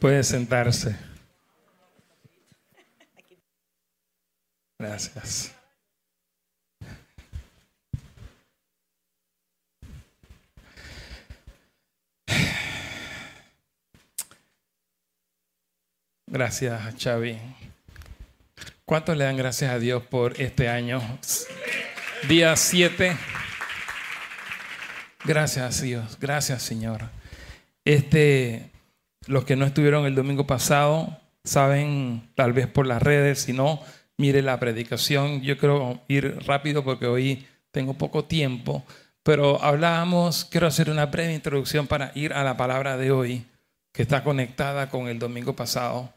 Puede sentarse. Gracias. Gracias, Xavi. ¿Cuántos le dan gracias a Dios por este año? Día 7. Gracias, Dios. Gracias, Señor. Este, los que no estuvieron el domingo pasado saben, tal vez por las redes, si no, mire la predicación. Yo quiero ir rápido porque hoy tengo poco tiempo, pero hablábamos, quiero hacer una breve introducción para ir a la palabra de hoy, que está conectada con el domingo pasado.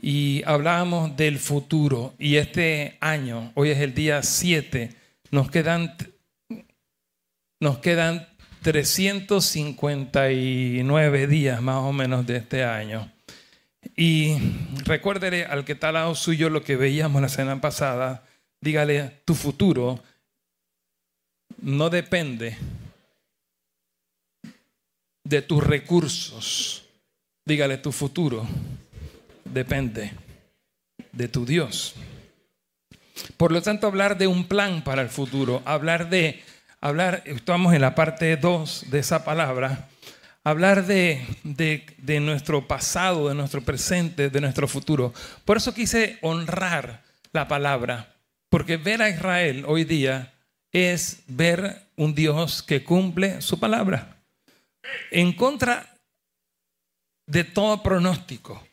Y hablábamos del futuro. Y este año, hoy es el día 7, nos quedan, nos quedan 359 días más o menos de este año. Y recuérdele al que está al lado suyo lo que veíamos la semana pasada. Dígale, tu futuro no depende de tus recursos. Dígale, tu futuro depende de tu Dios. Por lo tanto, hablar de un plan para el futuro, hablar de hablar, estamos en la parte 2 de esa palabra, hablar de, de, nuestro pasado, de nuestro presente, de nuestro futuro. Por eso quise honrar la palabra, porque ver a Israel hoy día es ver un Dios que cumple su palabra, en contra de todo pronóstico.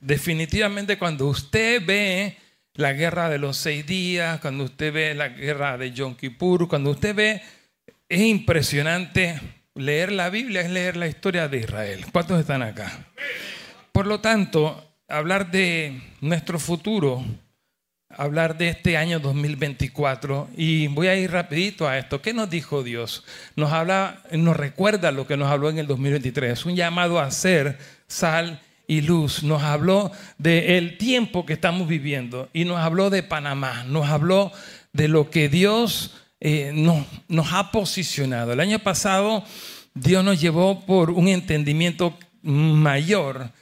Definitivamente cuando usted ve la guerra de los seis días, cuando usted ve la guerra de Yom Kippur, cuando usted ve, es impresionante leer la Biblia, es leer la historia de Israel. ¿Cuántos están acá? Por lo tanto, hablar de nuestro futuro, hablar de este año 2024, y voy a ir rapidito a esto. ¿Qué nos dijo Dios? Nos habla, nos recuerda lo que nos habló en el 2023, un llamado a ser sal y luz, nos habló del tiempo que estamos viviendo y nos habló de Panamá, nos habló de lo que Dios eh, nos, nos ha posicionado. El año pasado Dios nos llevó por un entendimiento mayor.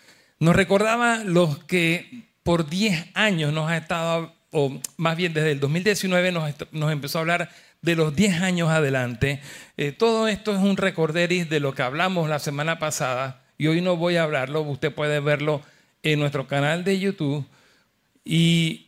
Nos recordaba los que por 10 años nos ha estado, o más bien desde el 2019 nos, nos empezó a hablar de los 10 años adelante. Eh, todo esto es un recorderis de lo que hablamos la semana pasada y hoy no voy a hablarlo, usted puede verlo en nuestro canal de YouTube. Y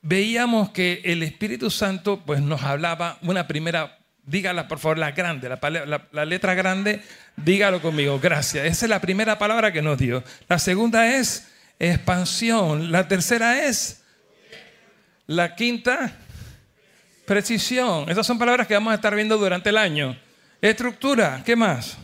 veíamos que el Espíritu Santo pues, nos hablaba una primera, dígala por favor, la grande, la, letra grande, dígalo conmigo, gracias. Esa es la primera palabra que nos dio. La segunda es expansión. La tercera es la quinta, precisión. Esas son palabras que vamos a estar viendo durante el año. Estructura, ¿qué más?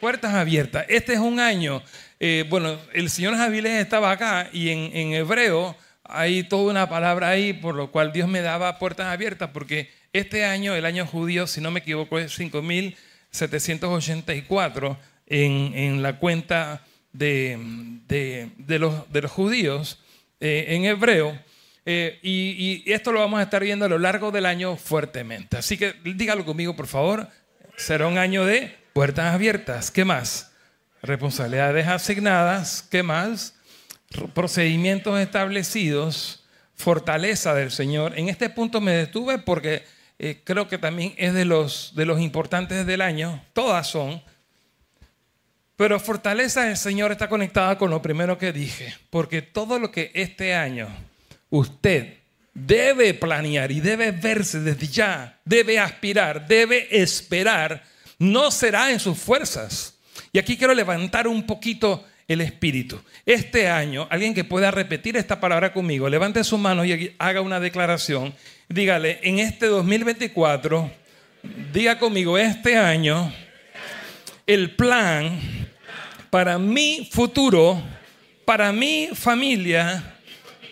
Puertas abiertas. Este es un año. Eh, bueno, el señor Javilés estaba acá y en, hebreo hay toda una palabra ahí por lo cual Dios me daba puertas abiertas porque este año, el año judío, si no me equivoco, es 5784 en, la cuenta de, de, los, de los, judíos eh, en hebreo. Eh, y, y, esto lo vamos a estar viendo a lo largo del año fuertemente. Así que dígalo conmigo, por favor. Será un año de Puertas abiertas. ¿Qué más? Responsabilidades asignadas. ¿Qué más? Procedimientos establecidos. Fortaleza del Señor. En este punto me detuve porque eh, creo que también es de los, de los importantes del año. Todas son. Pero fortaleza del Señor está conectada con lo primero que dije. Porque todo lo que este año usted debe planear y debe verse desde ya, debe aspirar, debe esperar no será en sus fuerzas. Y aquí quiero levantar un poquito el espíritu. Este año, alguien que pueda repetir esta palabra conmigo, levante su mano y haga una declaración. Dígale, en este 2024, diga conmigo, este año, el plan para mi futuro, para mi familia,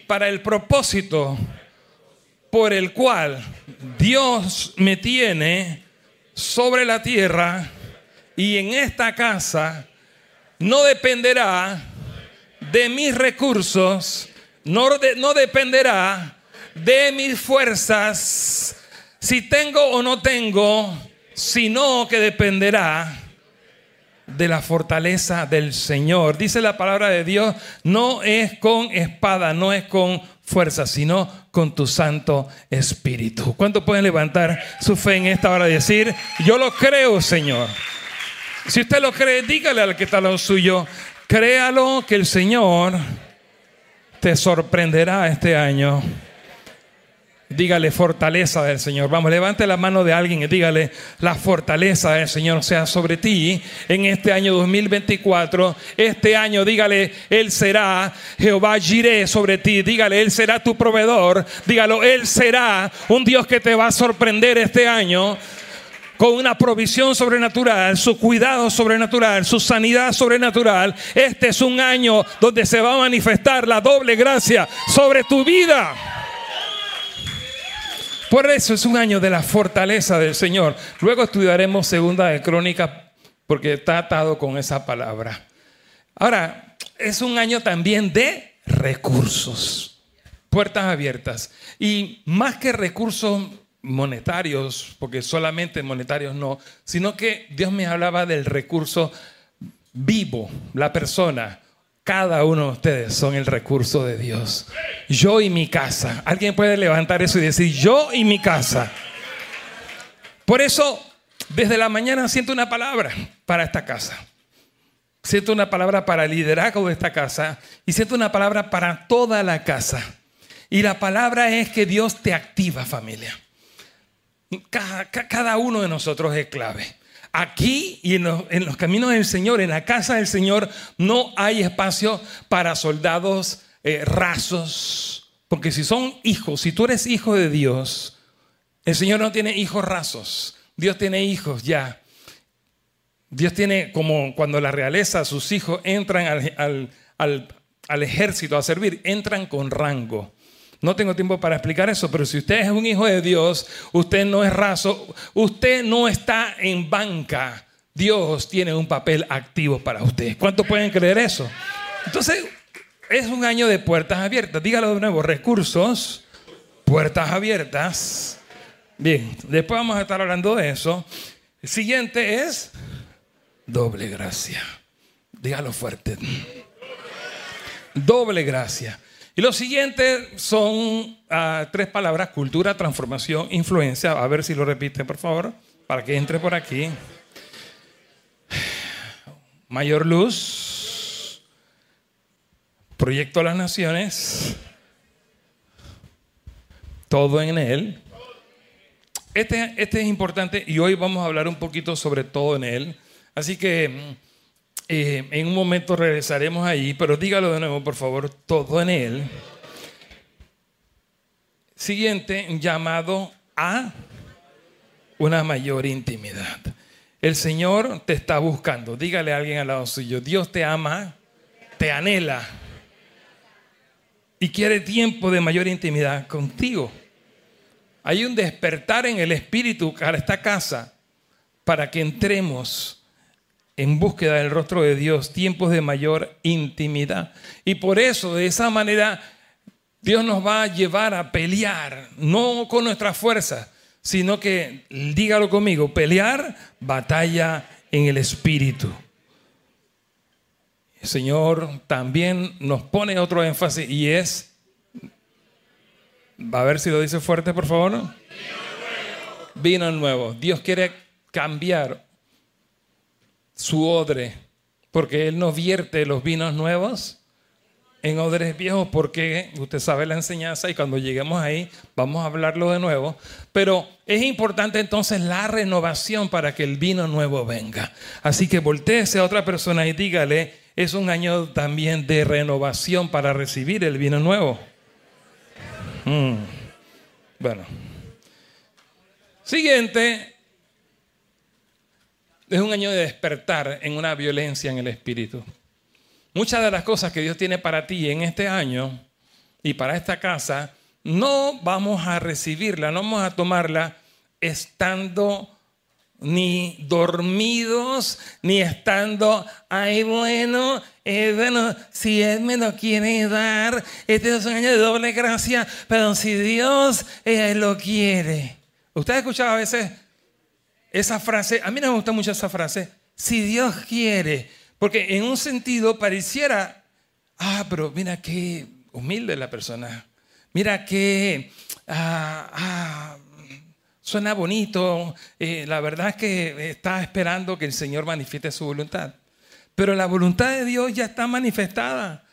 para el propósito por el cual Dios me tiene sobre la tierra y en esta casa no dependerá de mis recursos, no, dependerá de mis fuerzas, si tengo o no tengo, sino que dependerá de la fortaleza del Señor. Dice la palabra de Dios, no es con espada, no es con fuerza, sino con tu Santo Espíritu. ¿Cuánto pueden levantar su fe en esta hora y decir, yo lo creo, Señor? Si usted lo cree, dígale al que está lo suyo, créalo que el Señor te sorprenderá este año. Dígale fortaleza del Señor. Vamos, levante la mano de alguien y dígale la fortaleza del Señor sea sobre ti en este año 2024. Este año, dígale, Él será Jehová Jireh sobre ti. Dígale, Él será tu proveedor. Dígalo, Él será un Dios que te va a sorprender este año con una provisión sobrenatural, su cuidado sobrenatural, su sanidad sobrenatural. Este es un año donde se va a manifestar la doble gracia sobre tu vida. Por eso es un año de la fortaleza del Señor. Luego estudiaremos segunda de Crónica porque está atado con esa palabra. Ahora, es un año también de recursos, puertas abiertas. Y más que recursos monetarios, porque solamente monetarios no, sino que Dios me hablaba del recurso vivo, la persona. Cada uno de ustedes son el recurso de Dios. Yo y mi casa. Alguien puede levantar eso y decir, yo y mi casa. Por eso, desde la mañana siento una palabra para esta casa. Siento una palabra para el liderazgo de esta casa y siento una palabra para toda la casa. Y la palabra es que Dios te activa familia. Cada, cada uno de nosotros es clave. Aquí y en los, caminos del Señor, en la casa del Señor, no hay espacio para soldados eh, rasos. Porque si son hijos, si tú eres hijo de Dios, el Señor no tiene hijos rasos. Dios tiene hijos ya. Dios tiene como cuando la realeza, sus hijos entran al ejército a servir, entran con rango. No tengo tiempo para explicar eso, pero si usted es un hijo de Dios, usted no es raso, usted no está en banca. Dios tiene un papel activo para usted. ¿Cuántos pueden creer eso? Entonces, es un año de puertas abiertas. Dígalo de nuevo, recursos, puertas abiertas. Bien, después vamos a estar hablando de eso. El siguiente es doble gracia. Dígalo fuerte. Doble gracia. Y lo siguiente son ah, tres palabras, cultura, transformación, influencia. A ver si lo repiten, por favor, para que entre por aquí. Mayor luz, proyecto a las naciones, todo en él. Este, este es importante y hoy vamos a hablar un poquito sobre todo en él. Así que mm, eh, en un momento regresaremos ahí, pero dígalo de nuevo, por favor, todo en él. Siguiente, llamado a una mayor intimidad. El Señor te está buscando. Dígale a alguien al lado suyo, Dios te ama, te anhela y quiere tiempo de mayor intimidad contigo. Hay un despertar en el espíritu a esta casa para que entremos en búsqueda del rostro de Dios, tiempos de mayor intimidad. Y por eso, de esa manera, Dios nos va a llevar a pelear, no con nuestra fuerza, sino que, dígalo conmigo, pelear batalla en el Espíritu. El Señor también nos pone otro énfasis y es, va a ver si lo dice fuerte, por favor. Vino nuevo. Dios quiere cambiar su odre, porque Él no vierte los vinos nuevos en odres viejos, porque usted sabe la enseñanza y cuando lleguemos ahí vamos a hablarlo de nuevo. Pero es importante entonces la renovación para que el vino nuevo venga. Así que volteese a otra persona y dígale, es un año también de renovación para recibir el vino nuevo. Mm. Bueno. Siguiente, es un año de despertar en una violencia en el espíritu. Muchas de las cosas que Dios tiene para ti en este año y para esta casa, no vamos a recibirla, no vamos a tomarla estando ni dormidos, ni estando, ay bueno, eh, bueno, si Él me lo quiere dar, este es un año de doble gracia, pero si Dios eh, lo quiere. Usted ha escuchado a veces esa frase, a mí me gusta mucho esa frase, Si Dios quiere, porque en un sentido pareciera, ah, pero mira qué humilde la persona, mira qué, ah, ah, suena bonito, eh, la verdad es que está esperando que el Señor manifieste su voluntad. Pero la voluntad de Dios ya está manifestada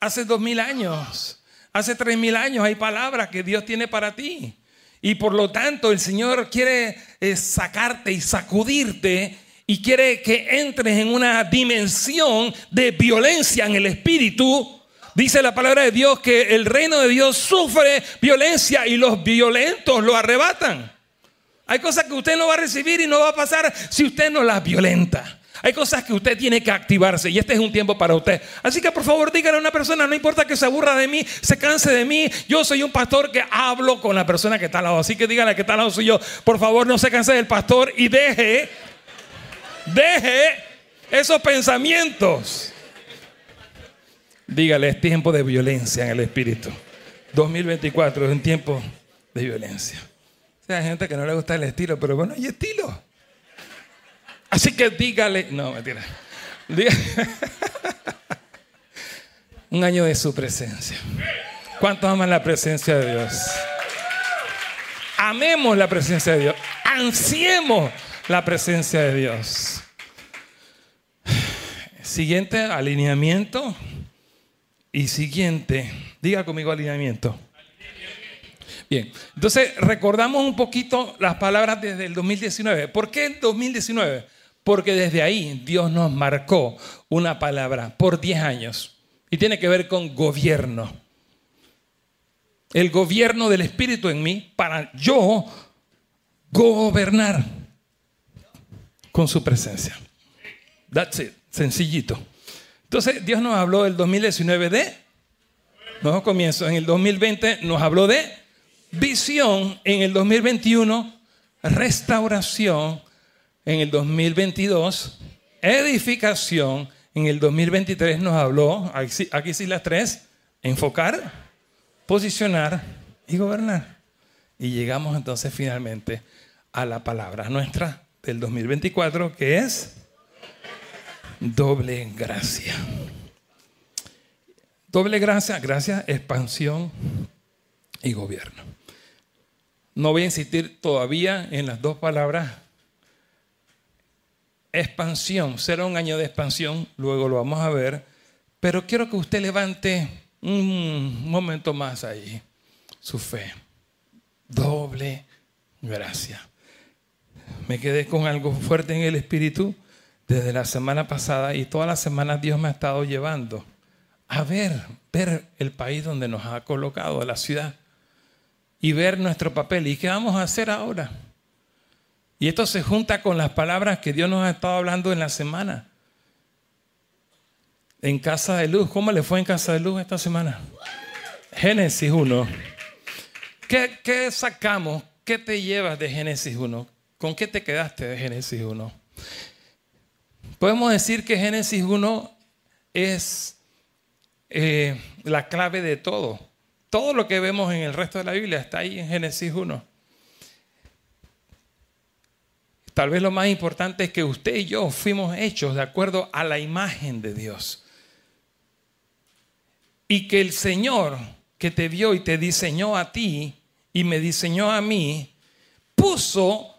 hace dos mil años, hace tres mil años hay palabras que Dios tiene para ti. Y por lo tanto el Señor quiere eh, sacarte y sacudirte y quiere que entres en una dimensión de violencia en el espíritu. Dice la palabra de Dios que el reino de Dios sufre violencia y los violentos lo arrebatan. Hay cosas que usted no va a recibir y no va a pasar si usted no las violenta. Hay cosas que usted tiene que activarse y este es un tiempo para usted. Así que por favor dígale a una persona, no importa que se aburra de mí, se canse de mí, yo soy un pastor que hablo con la persona que está al lado. Así que dígale que está al lado soy yo, por favor no se canse del pastor y deje, deje esos pensamientos. Dígale, es tiempo de violencia en el espíritu. 2024 es un tiempo de violencia. hay gente que no le gusta el estilo, pero bueno, hay estilo. Así que dígale, no, mentira. Un año de su presencia. ¿Cuántos aman la presencia de Dios? Amemos la presencia de Dios. Ansiemos la presencia de Dios. Siguiente alineamiento. Y siguiente, diga conmigo alineamiento. Bien, entonces recordamos un poquito las palabras desde el 2019. ¿Por qué el 2019? Porque desde ahí Dios nos marcó una palabra por 10 años y tiene que ver con gobierno. El gobierno del Espíritu en mí para yo gobernar con su presencia. That's it, sencillito. Entonces Dios nos habló del 2019 de nuevo comienzo. En el 2020 nos habló de visión. En el 2021 restauración en el 2022, edificación, en el 2023 nos habló, aquí sí las tres, enfocar, posicionar y gobernar. Y llegamos entonces finalmente a la palabra nuestra del 2024, que es doble gracia. Doble gracia, gracia, expansión y gobierno. No voy a insistir todavía en las dos palabras expansión, será un año de expansión, luego lo vamos a ver, pero quiero que usted levante un momento más ahí su fe. Doble gracia. Me quedé con algo fuerte en el espíritu desde la semana pasada y todas las semanas Dios me ha estado llevando a ver, ver el país donde nos ha colocado, la ciudad, y ver nuestro papel. ¿Y qué vamos a hacer ahora? Y esto se junta con las palabras que Dios nos ha estado hablando en la semana. En Casa de Luz, ¿cómo le fue en Casa de Luz esta semana? Génesis 1. ¿Qué, ¿Qué, sacamos? ¿Qué te llevas de Génesis 1? ¿Con qué te quedaste de Génesis 1? Podemos decir que Génesis 1 es eh, la clave de todo. Todo lo que vemos en el resto de la Biblia está ahí en Génesis 1. Tal vez lo más importante es que usted y yo fuimos hechos de acuerdo a la imagen de Dios. Y que el Señor que te vio y te diseñó a ti y me diseñó a mí, puso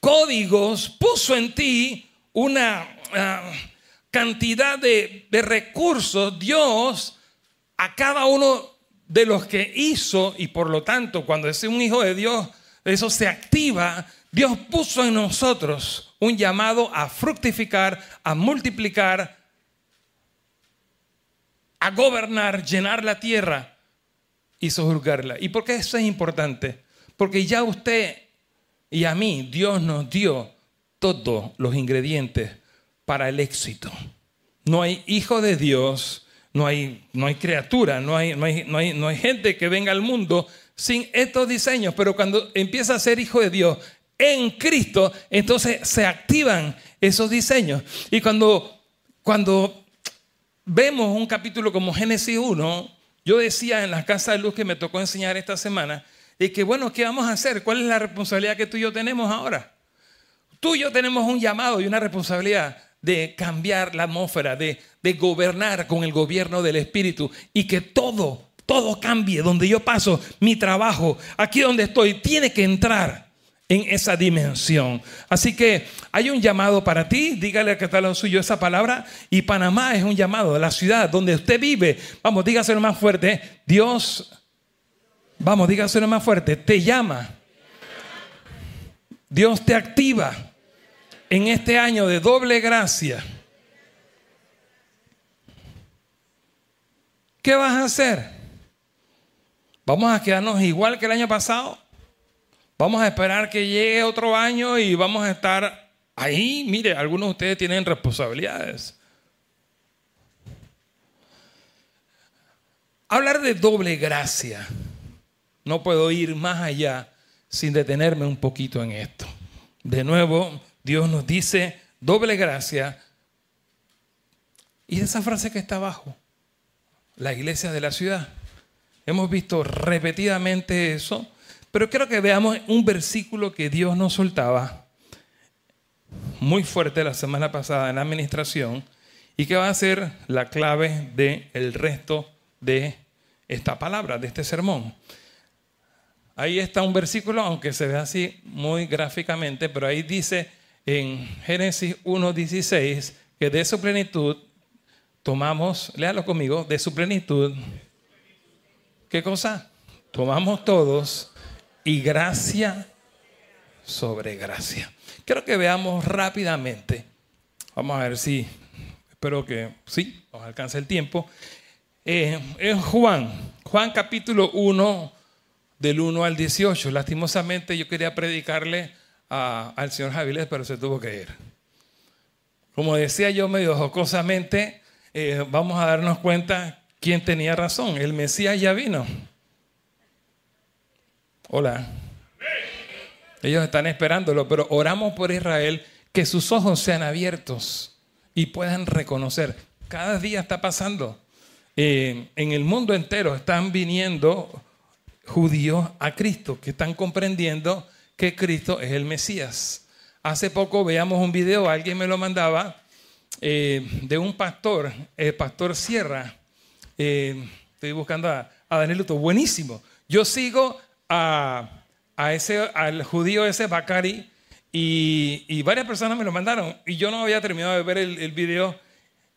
códigos, puso en ti una ah, cantidad de, de recursos, Dios, a cada uno de los que hizo, y por lo tanto, cuando es un hijo de Dios, eso se activa, Dios puso en nosotros un llamado a fructificar, a multiplicar, a gobernar, llenar la tierra y sojuzgarla. ¿Y por qué eso es importante? Porque ya usted y a mí, Dios nos dio todos los ingredientes para el éxito. No hay hijo de Dios, no hay, no hay criatura, no hay, no, hay, no, hay, no hay gente que venga al mundo sin estos diseños, pero cuando empieza a ser hijo de Dios, en Cristo, entonces se activan esos diseños. Y cuando, cuando vemos un capítulo como Génesis 1, yo decía en la casa de luz que me tocó enseñar esta semana, y que bueno, ¿qué vamos a hacer? ¿Cuál es la responsabilidad que tú y yo tenemos ahora? tú y yo tenemos un llamado y una responsabilidad de cambiar la atmósfera, de, de gobernar con el gobierno del Espíritu y que todo, todo cambie. Donde yo paso, mi trabajo, aquí donde estoy, tiene que entrar en esa dimensión. Así que hay un llamado para ti, dígale que está lo suyo esa palabra, y Panamá es un llamado, la ciudad donde usted vive, vamos, dígaselo más fuerte, Dios, vamos, dígaselo más fuerte, te llama, Dios te activa en este año de doble gracia, ¿qué vas a hacer? ¿Vamos a quedarnos igual que el año pasado? ¿Vamos a esperar que llegue otro año y vamos a estar ahí? Mire, algunos de ustedes tienen responsabilidades. Hablar de doble gracia, no puedo ir más allá sin detenerme un poquito en esto. De nuevo, Dios nos dice doble gracia. Y esa frase que está abajo, la iglesia de la ciudad. Hemos visto repetidamente eso, pero quiero que veamos un versículo que Dios nos soltaba muy fuerte la semana pasada en la administración y que va a ser la clave del el resto de esta palabra, de este sermón. Ahí está un versículo, aunque se ve así muy gráficamente, pero ahí dice, en Génesis 1.16 que de su plenitud tomamos, léalo conmigo, de su plenitud, ¿qué cosa? Tomamos todos y gracia sobre gracia. Quiero que veamos rápidamente, vamos a ver si, espero que sí, nos alcance el tiempo, eh, en Juan, Juan capítulo 1, del 1 al 18. Lastimosamente yo quería predicarle al señor Javiles, pero se tuvo que ir. Como decía yo medio jocosamente, eh, vamos a darnos cuenta quién tenía razón. El Mesías ya vino. Hola. Ellos están esperándolo, pero oramos por Israel que sus ojos sean abiertos y puedan reconocer. Cada día está pasando. Eh, en el mundo entero están viniendo judíos a Cristo, que están comprendiendo que Cristo es el Mesías. Hace poco veamos un video, alguien me lo mandaba, eh, de un pastor, el pastor Sierra. Eh, estoy buscando a, Daniel Luto, buenísimo. Yo sigo a, ese, al judío ese Bakari y, varias personas me lo mandaron y yo no había terminado de ver el, el video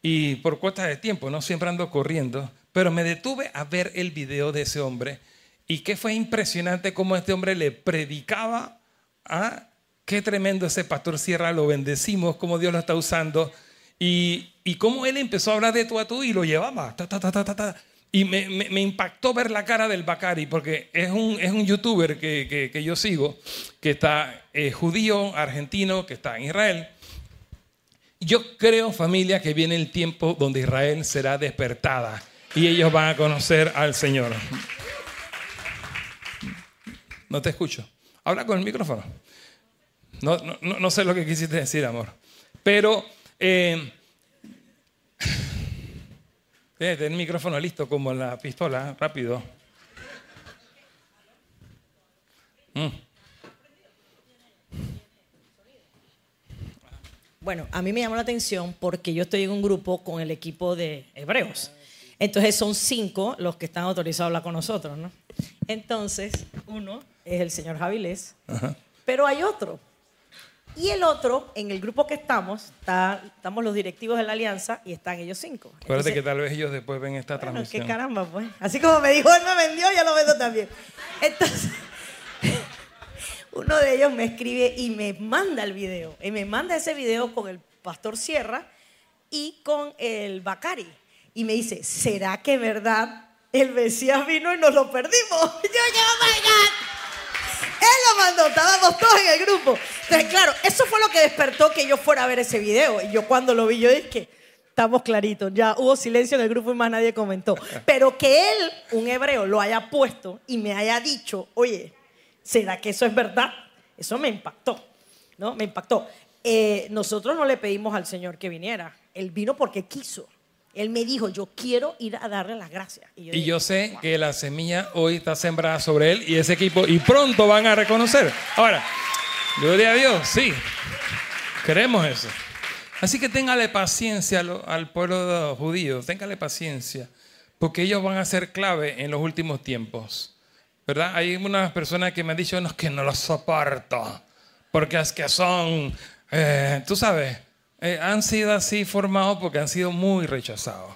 y por cuesta de tiempo, no siempre ando corriendo, pero me detuve a ver el video de ese hombre y que fue impresionante cómo este hombre le predicaba. ¿ah? Qué tremendo ese pastor Sierra, lo bendecimos, cómo Dios lo está usando. Y, y cómo él empezó a hablar de tú a tú y lo llevaba. Y me, impactó ver la cara del Bacari, porque es un, es un youtuber que, que, que yo sigo, que está eh, judío, argentino, que está en Israel. Yo creo, familia, que viene el tiempo donde Israel será despertada y ellos van a conocer al Señor. No te escucho. Habla con el micrófono. No, no, no sé lo que quisiste decir, amor. Pero eh, el micrófono listo como la pistola, rápido. Mm. Bueno, a mí me llamó la atención porque yo estoy en un grupo con el equipo de hebreos. Entonces son cinco los que están autorizados a hablar con nosotros, ¿no? Entonces, uno es el señor Javilés, pero hay otro. Y el otro, en el grupo que estamos, está, estamos los directivos de la alianza y están ellos cinco. Acuérdate que tal vez ellos después ven esta bueno, transmisión. qué caramba, pues. Así como me dijo, él me vendió, ya lo vendo también. Entonces, uno de ellos me escribe y me manda el video. Y me manda ese video con el pastor Sierra y con el Bacari. Y me dice, ¿será que verdad el Mesías vino y nos lo perdimos? Yo oh my God. Él lo mandó, estábamos todos en el grupo. Entonces, claro, eso fue lo que despertó que yo fuera a ver ese video. Y yo cuando lo vi, yo dije, estamos claritos. Ya hubo silencio en el grupo y más nadie comentó. Pero que él, un hebreo, lo haya puesto y me haya dicho, oye, ¿será que eso es verdad? Eso me impactó, ¿no? Me impactó. Eh, nosotros no le pedimos al Señor que viniera. Él vino porque quiso. Él me dijo, yo quiero ir a darle las gracias. Y yo, sé que la semilla hoy está sembrada sobre él y ese equipo, y pronto van a reconocer. Ahora, gloria a Dios, sí. Queremos eso. Así que téngale paciencia al pueblo judío, téngale paciencia, porque ellos van a ser clave en los últimos tiempos. ¿Verdad? Hay unas personas que me han dicho, no, es que no los soporto, porque es que son, eh, tú sabes, eh, han sido así formados porque han sido muy rechazados.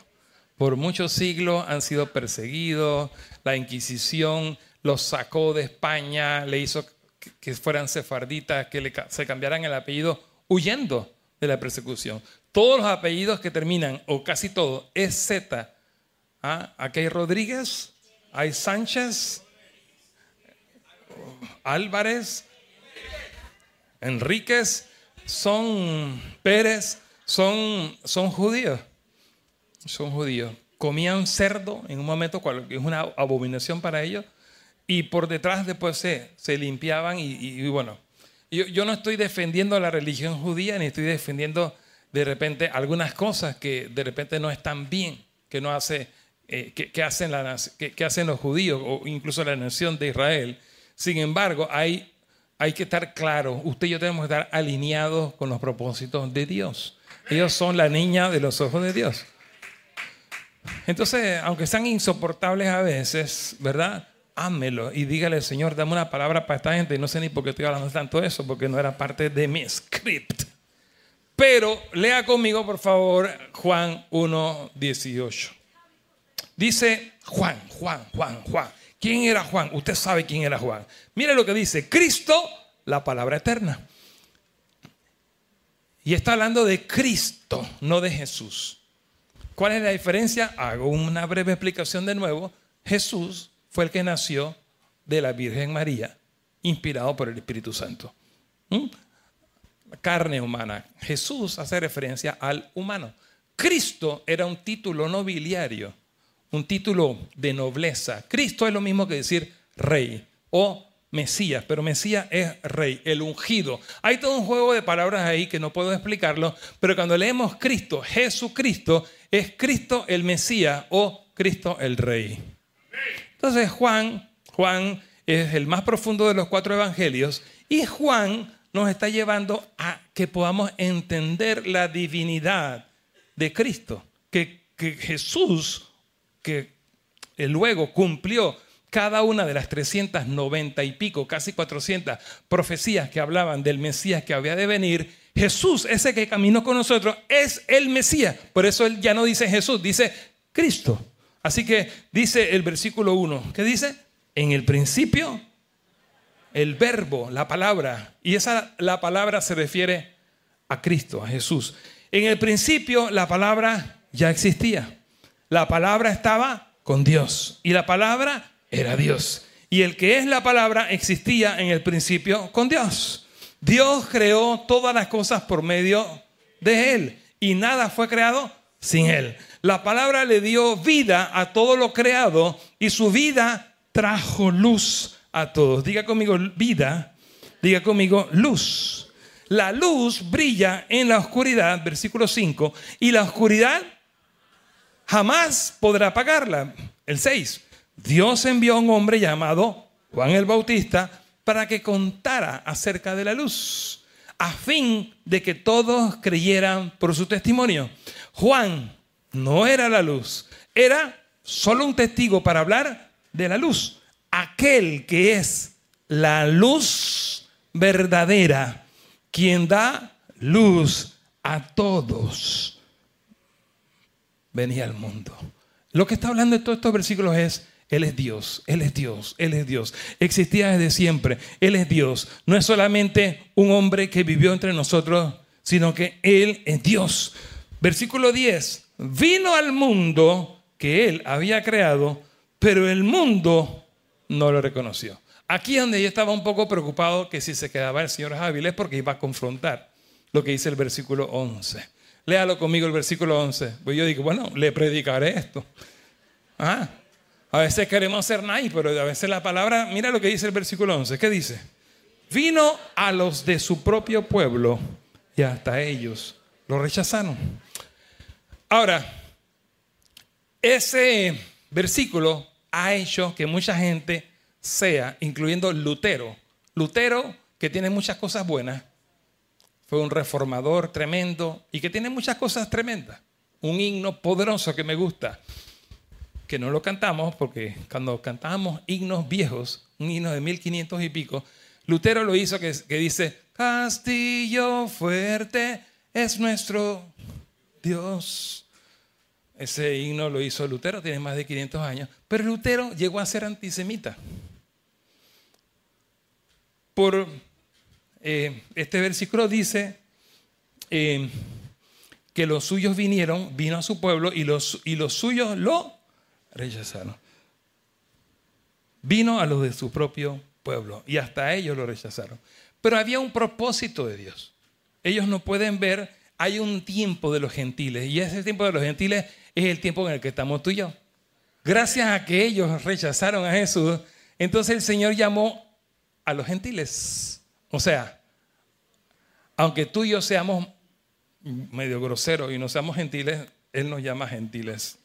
Por muchos siglos han sido perseguidos, la Inquisición los sacó de España, le hizo que fueran sefarditas, que se cambiaran el apellido huyendo de la persecución. Todos los apellidos que terminan, o casi todos, es Z. ¿Ah? Aquí hay Rodríguez, hay Sánchez, Álvarez, Enríquez, son Pérez, son, son judíos. Son judíos. Comían cerdo en un momento, que es una abominación para ellos, y por detrás después se, se limpiaban y bueno, yo, no estoy defendiendo la religión judía ni estoy defendiendo de repente algunas cosas que de repente no están bien, que, no hace, eh, que, hacen la, que, hacen los judíos o incluso la nación de Israel. Sin embargo, hay, hay que estar claros, usted y yo tenemos que estar alineados con los propósitos de Dios. Ellos son la niña de los ojos de Dios. Entonces, aunque sean insoportables a veces, ¿verdad? ámelo y dígale, Señor, dame una palabra para esta gente. Y no sé ni por qué estoy hablando tanto de eso, porque no era parte de mi script. Pero lea conmigo, por favor, Juan 1, 18. Dice Juan, Juan, Juan, Juan. ¿Quién era Juan? Usted sabe quién era Juan. Mire lo que dice, Cristo, la palabra eterna. Y está hablando de Cristo, no de Jesús. ¿Cuál es la diferencia? Hago una breve explicación de nuevo. Jesús fue el que nació de la Virgen María, inspirado por el Espíritu Santo. ¿Mm? Carne humana. Jesús hace referencia al humano. Cristo era un título nobiliario, un título de nobleza. Cristo es lo mismo que decir rey o Mesías, pero Mesías es rey, el ungido. Hay todo un juego de palabras ahí que no puedo explicarlo, pero cuando leemos Cristo, Jesucristo, es Cristo el Mesías o Cristo el rey. Entonces Juan, Juan es el más profundo de los cuatro evangelios y Juan nos está llevando a que podamos entender la divinidad de Cristo, que, Jesús, que luego cumplió cada una de las 390 y pico, casi 400 profecías que hablaban del Mesías que había de venir, Jesús, ese que caminó con nosotros, es el Mesías. Por eso él ya no dice Jesús, dice Cristo. Así que dice el versículo 1, ¿qué dice? En el principio, el verbo, la palabra, y esa la palabra se refiere a Cristo, a Jesús. En el principio la palabra ya existía. La palabra estaba con Dios y la palabra era Dios. Y el que es la palabra existía en el principio con Dios. Dios creó todas las cosas por medio de Él y nada fue creado sin Él. La palabra le dio vida a todo lo creado y su vida trajo luz a todos. Diga conmigo vida, diga conmigo luz. La luz brilla en la oscuridad, versículo 5, y la oscuridad jamás podrá apagarla. El 6. Dios envió a un hombre llamado Juan el Bautista para que contara acerca de la luz, a fin de que todos creyeran por su testimonio. Juan no era la luz, era solo un testigo para hablar de la luz. Aquel que es la luz verdadera, quien da luz a todos, venía al mundo. Lo que está hablando de todos estos versículos es, Él es Dios, Él es Dios, Él es Dios. Existía desde siempre, Él es Dios. No es solamente un hombre que vivió entre nosotros, sino que Él es Dios. Versículo 10, vino al mundo que él había creado, pero el mundo no lo reconoció. Aquí donde yo estaba un poco preocupado que si se quedaba el señor es porque iba a confrontar lo que dice el versículo 11. Léalo conmigo el versículo 11. Pues yo digo, bueno, le predicaré esto. Ah, a veces queremos ser nice, pero a veces la palabra, mira lo que dice el versículo 11. ¿Qué dice? Vino a los de su propio pueblo y hasta ellos lo rechazaron. Ahora, ese versículo ha hecho que mucha gente sea, incluyendo Lutero, Lutero que tiene muchas cosas buenas, fue un reformador tremendo y que tiene muchas cosas tremendas. Un himno poderoso que me gusta, que no lo cantamos porque cuando cantábamos himnos viejos, un himno de 1500 y pico, Lutero lo hizo que, que dice, Castillo fuerte es nuestro Dios. Ese himno lo hizo Lutero, tiene más de 500 años, pero Lutero llegó a ser antisemita. Por eh, este versículo dice eh, que los suyos vinieron, vino a su pueblo y los, y los suyos lo rechazaron. Vino a los de su propio pueblo y hasta ellos lo rechazaron. Pero había un propósito de Dios. Ellos no pueden ver, hay un tiempo de los gentiles y ese tiempo de los gentiles es el tiempo en el que estamos tú y yo. Gracias a que ellos rechazaron a Jesús, entonces el Señor llamó a los gentiles. O sea, aunque tú y yo seamos medio groseros y no seamos gentiles, Él nos llama gentiles.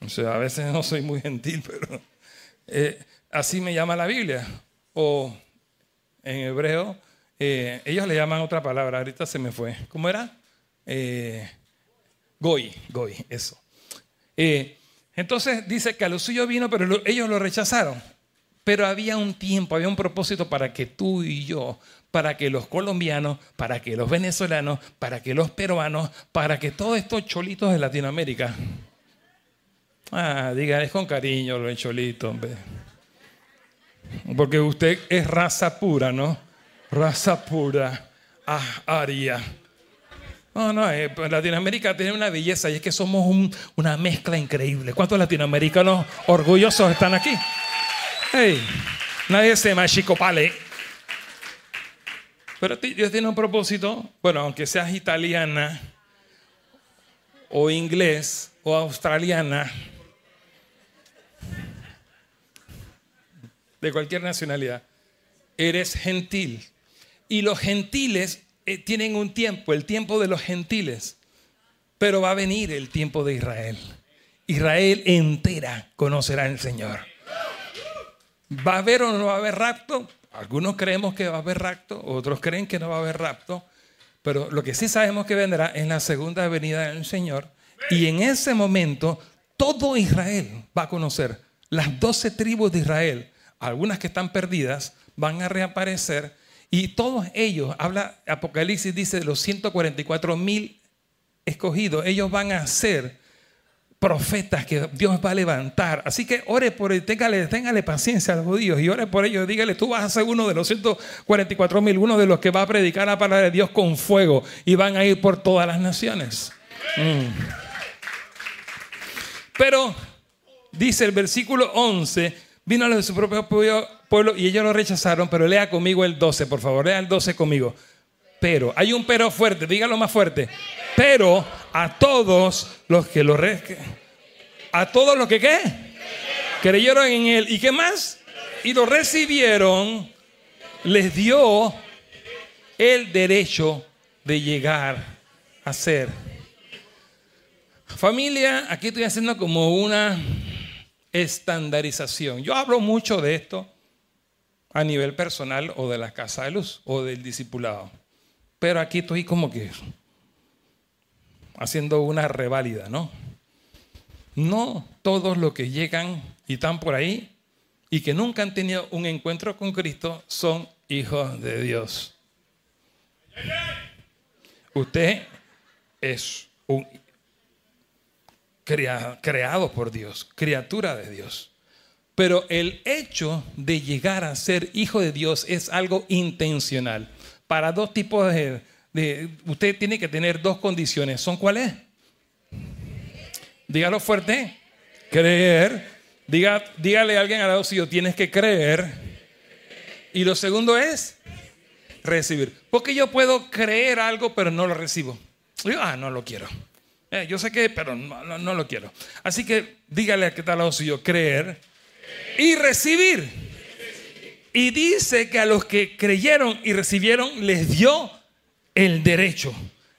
O sea, a veces no soy muy gentil, pero eh, así me llama la Biblia. O en hebreo, eh, ellos le llaman otra palabra, ahorita se me fue. ¿Cómo era? Eh, goy, goy, eso. entonces dice que a los suyos vino, pero ellos lo rechazaron. Pero había un tiempo, había un propósito para que tú y yo, para que los colombianos, para que los venezolanos, para que los peruanos, para que todos estos cholitos de Latinoamérica, ah, díganles con cariño los cholitos, porque usted es raza pura, ¿no? Raza pura, ah, aria. No, no, eh, pues Latinoamérica tiene una belleza y es que somos una mezcla increíble. ¿Cuántos latinoamericanos orgullosos están aquí? Hey, nadie se machicopale. Pero Dios tiene un propósito, bueno, aunque seas italiana o inglés o australiana, de cualquier nacionalidad, eres gentil. Y los gentiles eh, tienen un tiempo, el tiempo de los gentiles, pero va a venir el tiempo de Israel. Israel entera conocerá al Señor. ¿Va a haber o no va a haber rapto? Algunos creemos que va a haber rapto, otros creen que no va a haber rapto, pero lo que sí sabemos que vendrá es la segunda venida del Señor y en ese momento todo Israel va a conocer, las doce tribus de Israel, algunas que están perdidas, van a reaparecer y todos ellos, habla Apocalipsis dice los 144 mil escogidos, ellos van a ser profetas que Dios va a levantar. Así que ore por él, téngale, paciencia a los judíos y ore por ellos. Dígale, tú vas a ser uno de los 144 mil, uno de los que va a predicar la palabra de Dios con fuego y van a ir por todas las naciones. Mm. Pero dice el versículo 11, vino a los de su propio pueblo y ellos lo rechazaron, pero lea conmigo el 12, por favor, lea el 12 conmigo. Pero, hay un pero fuerte, dígalo más fuerte. Pero a todos los que lo a todos los que qué? Creyeron en él. ¿Y qué más? Y lo recibieron, les dio el derecho de llegar a ser. Familia, aquí estoy haciendo como una estandarización. Yo hablo mucho de esto a nivel personal o de la casa de luz o del discipulado. Pero aquí estoy como que haciendo una reválida, ¿no? No todos los que llegan y están por ahí y que nunca han tenido un encuentro con Cristo son hijos de Dios. Usted es un creado por Dios, criatura de Dios. Pero el hecho de llegar a ser hijo de Dios es algo intencional. Para dos tipos de, usted tiene que tener dos condiciones. ¿Son cuáles? Dígalo fuerte. Creer. Diga, dígale a alguien al lado suyo, tienes que creer. Y lo segundo es recibir. Porque yo puedo creer algo, pero no lo recibo. Yo, ah, no lo quiero. Eh, yo sé que, pero no, lo quiero. Así que dígale a que está al lado suyo, creer y recibir. Y dice que a los que creyeron y recibieron les dio el derecho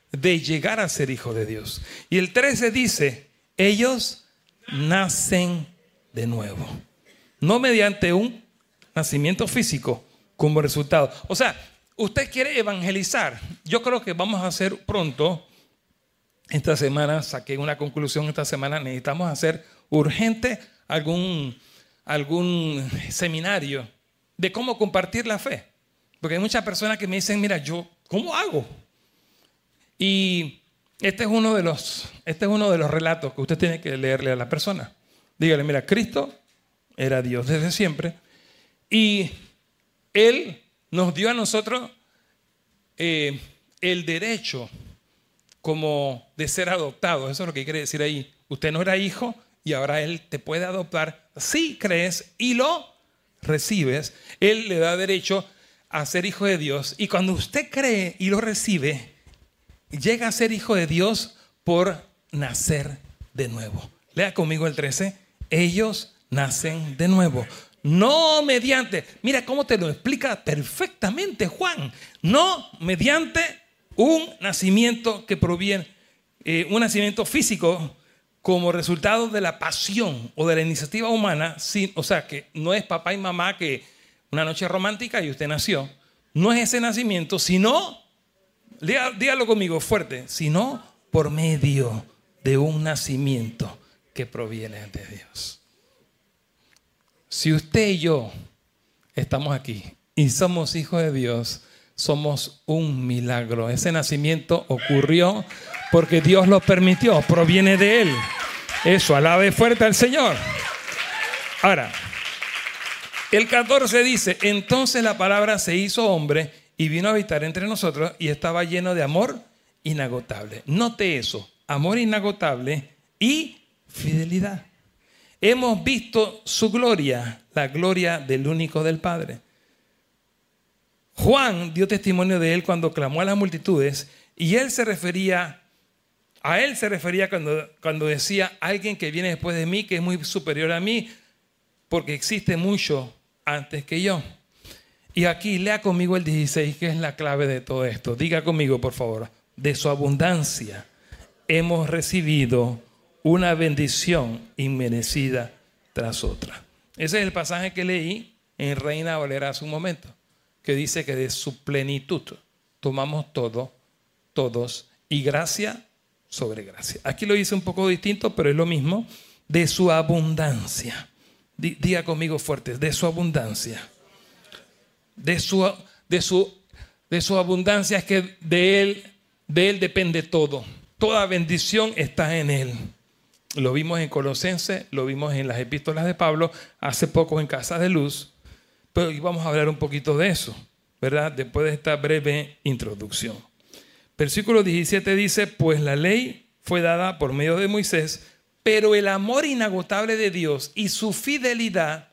de llegar a ser hijo de Dios. Y el 13 dice, ellos nacen de nuevo. No mediante un nacimiento físico como resultado. O sea, usted quiere evangelizar. Yo creo que vamos a hacer pronto, esta semana, saqué una conclusión esta semana, necesitamos hacer urgente algún, algún seminario de cómo compartir la fe. Porque hay muchas personas que me dicen, mira, yo, ¿cómo hago? Y este es uno de los, este es uno de los relatos que usted tiene que leerle a la persona. Dígale, mira, Cristo era Dios desde siempre y Él nos dio a nosotros eh, el derecho como de ser adoptado. Eso es lo que quiere decir ahí. Usted no era hijo y ahora Él te puede adoptar si crees y lo recibes. Él le da derecho a ser hijo de Dios. Y cuando usted cree y lo recibe, llega a ser hijo de Dios por nacer de nuevo. Lea conmigo el 13. Ellos nacen de nuevo. No mediante, mira cómo te lo explica perfectamente Juan, no mediante un nacimiento que proviene, eh, un nacimiento físico como resultado de la pasión o de la iniciativa humana, o sea, que no es papá y mamá que una noche romántica y usted nació, no es ese nacimiento, sino, dígalo conmigo fuerte, sino por medio de un nacimiento que proviene de Dios. Si usted y yo estamos aquí y somos hijos de Dios, somos un milagro. Ese nacimiento ocurrió porque Dios lo permitió, proviene de Él. Eso, alabe fuerte al Señor. Ahora, el 14 dice, entonces la palabra se hizo hombre y vino a habitar entre nosotros y estaba lleno de amor inagotable. Note eso, amor inagotable y fidelidad. Hemos visto su gloria, la gloria del único del Padre. Juan dio testimonio de él cuando clamó a las multitudes y él se refería, a él se refería cuando, cuando decía, alguien que viene después de mí, que es muy superior a mí, porque existe mucho antes que yo. Y aquí lea conmigo el 16, que es la clave de todo esto. Diga conmigo, por favor, de su abundancia hemos recibido una bendición inmerecida tras otra. Ese es el pasaje que leí en Reina Valera hace un momento, que dice que de su plenitud tomamos todo, todos, y gracia sobre gracia. Aquí lo dice un poco distinto, pero es lo mismo, de su abundancia. Diga conmigo fuerte, de su abundancia. De su, de su, de su abundancia es que de él, de él depende todo. Toda bendición está en él. Lo vimos en Colosense, lo vimos en las epístolas de Pablo, hace poco en Casa de Luz, pero vamos a hablar un poquito de eso, ¿verdad? Después de esta breve introducción. Versículo 17 dice, pues la ley fue dada por medio de Moisés, pero el amor inagotable de Dios y su fidelidad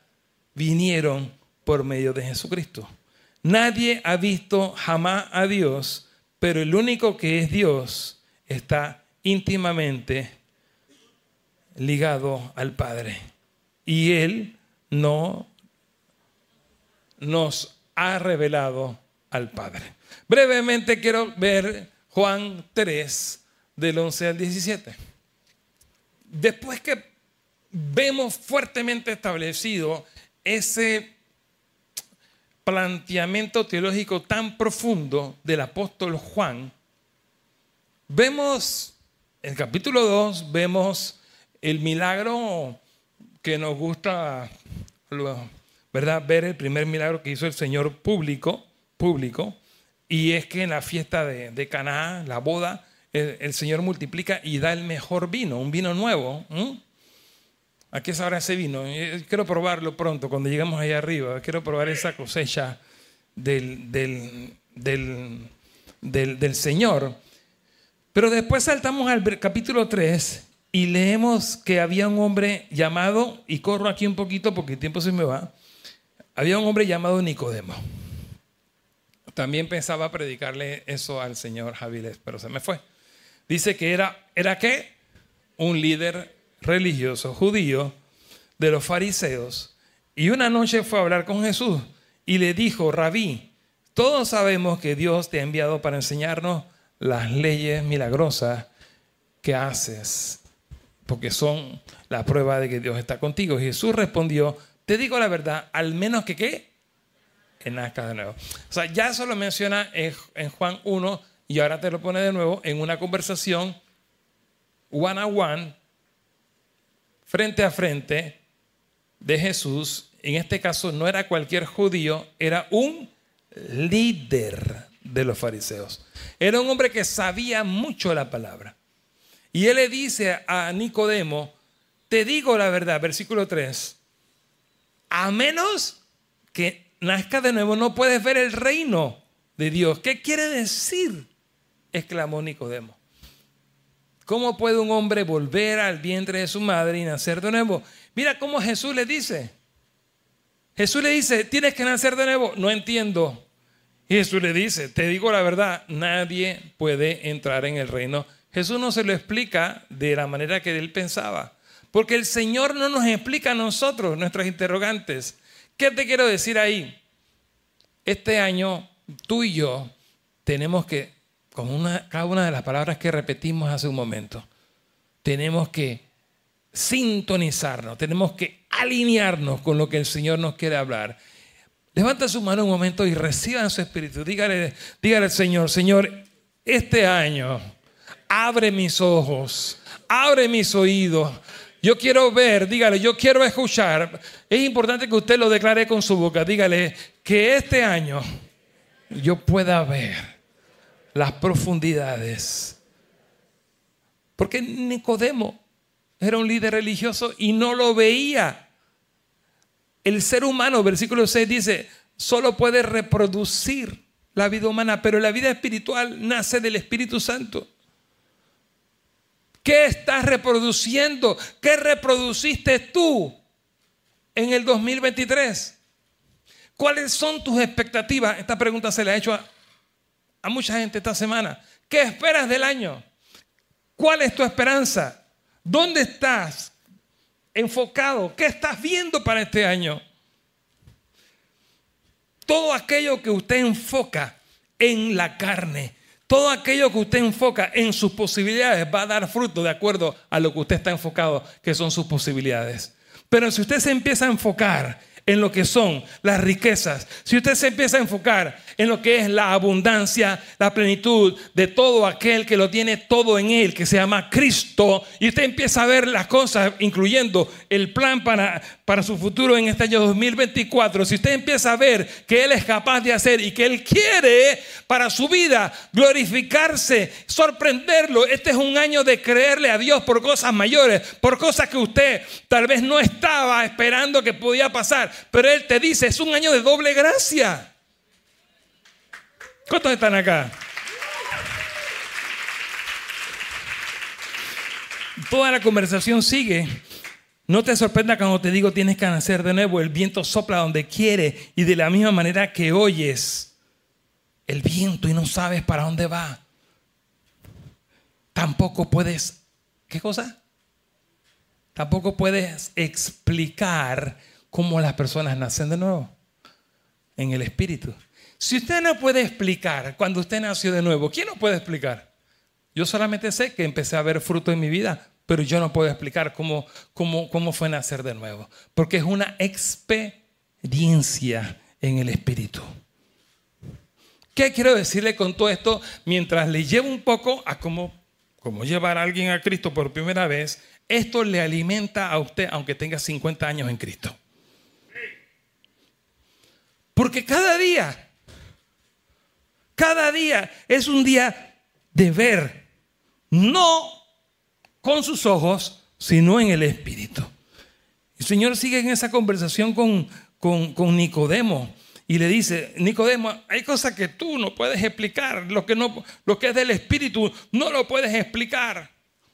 vinieron por medio de Jesucristo. Nadie ha visto jamás a Dios, pero el único que es Dios está íntimamente ligado al Padre. Y Él no nos ha revelado al Padre. Brevemente quiero ver Juan 3, del 11 al 17. Después que vemos fuertemente establecido ese planteamiento teológico tan profundo del apóstol Juan, vemos en el capítulo 2, vemos el milagro que nos gusta, ¿verdad? Ver el primer milagro que hizo el Señor público, público, y es que en la fiesta de, de Caná, la boda, el, Señor multiplica y da el mejor vino, un vino nuevo. ¿A qué ese vino? Eh, quiero probarlo pronto, cuando lleguemos allá arriba. Quiero probar esa cosecha del, del, del, del Señor. Pero después saltamos al capítulo 3 y leemos que había un hombre llamado, y corro aquí un poquito porque el tiempo se me va, había un hombre llamado Nicodemo. También pensaba predicarle eso al señor Javiles, pero se me fue. Dice que era, ¿era qué? Un líder religioso judío de los fariseos. Y una noche fue a hablar con Jesús y le dijo, rabí, todos sabemos que Dios te ha enviado para enseñarnos las leyes milagrosas que haces porque son la prueba de que Dios está contigo. Jesús respondió, te digo la verdad, al menos que qué, que nazca de nuevo. O sea, ya eso lo menciona en, en Juan 1 y ahora te lo pone de nuevo en una conversación one on one, frente a frente de Jesús. En este caso no era cualquier judío, era un líder de los fariseos. Era un hombre que sabía mucho la palabra. Y él le dice a Nicodemo, te digo la verdad, versículo 3, a menos que nazca de nuevo no puedes ver el reino de Dios. ¿Qué quiere decir? Exclamó Nicodemo. ¿Cómo puede un hombre volver al vientre de su madre y nacer de nuevo? Mira cómo Jesús le dice. Jesús le dice, tienes que nacer de nuevo. No entiendo. Jesús le dice, te digo la verdad, nadie puede entrar en el reino. Jesús no se lo explica de la manera que él pensaba. Porque el Señor no nos explica a nosotros nuestros interrogantes. ¿Qué te quiero decir ahí? Este año tú y yo tenemos que, con una, cada una de las palabras que repetimos hace un momento, tenemos que sintonizarnos, tenemos que alinearnos con lo que el Señor nos quiere hablar. Levanta su mano un momento y reciban su espíritu. Dígale, dígale al Señor, Señor, este año abre mis ojos, abre mis oídos. Yo quiero ver, dígale, yo quiero escuchar. Es importante que usted lo declare con su boca. Dígale que este año yo pueda ver las profundidades. Porque Nicodemo era un líder religioso y no lo veía. El ser humano, versículo 6 dice, solo puede reproducir la vida humana, pero la vida espiritual nace del Espíritu Santo. ¿Qué estás reproduciendo? ¿Qué reproduciste tú en el 2023? ¿Cuáles son tus expectativas? Esta pregunta se le ha hecho a, a mucha gente esta semana. ¿Qué esperas del año? ¿Cuál es tu esperanza? ¿Dónde estás? enfocado? ¿Qué estás viendo para este año? Todo aquello que usted enfoca en la carne, todo aquello que usted enfoca en sus posibilidades va a dar fruto de acuerdo a lo que usted está enfocado, que son sus posibilidades. Pero si usted se empieza a enfocar en lo que son las riquezas, si usted se empieza a enfocar en lo que es la abundancia, la plenitud de todo aquel que lo tiene todo en él, que se llama Cristo, y usted empieza a ver las cosas, incluyendo el plan para, para su futuro en este año 2024, si usted empieza a ver que Él es capaz de hacer y que Él quiere para su vida glorificarse, sorprenderlo, este es un año de creerle a Dios por cosas mayores, por cosas que usted tal vez no estaba esperando que podía pasar, pero Él te dice, es un año de doble gracia. ¿Cuántos están acá? Toda la conversación sigue. No te sorprenda cuando te digo tienes que nacer de nuevo. El viento sopla donde quiere y de la misma manera que oyes el viento y no sabes para dónde va. Tampoco puedes, ¿qué cosa? Tampoco puedes explicar cómo las personas nacen de nuevo en el espíritu. Si usted no puede explicar cuando usted nació de nuevo, ¿quién lo puede explicar? Yo solamente sé que empecé a ver fruto en mi vida, pero yo no puedo explicar cómo, cómo, cómo fue nacer de nuevo, porque es una experiencia en el Espíritu. ¿Qué quiero decirle con todo esto? Mientras le llevo un poco a cómo, cómo llevar a alguien a Cristo por primera vez, esto le alimenta a usted aunque tenga 50 años en Cristo. Porque cada día cada día es un día de ver, no con sus ojos, sino en el Espíritu. El Señor sigue en esa conversación con, con, Nicodemo y le dice, Nicodemo, hay cosas que tú no puedes explicar, lo que, no, lo que es del Espíritu no lo puedes explicar.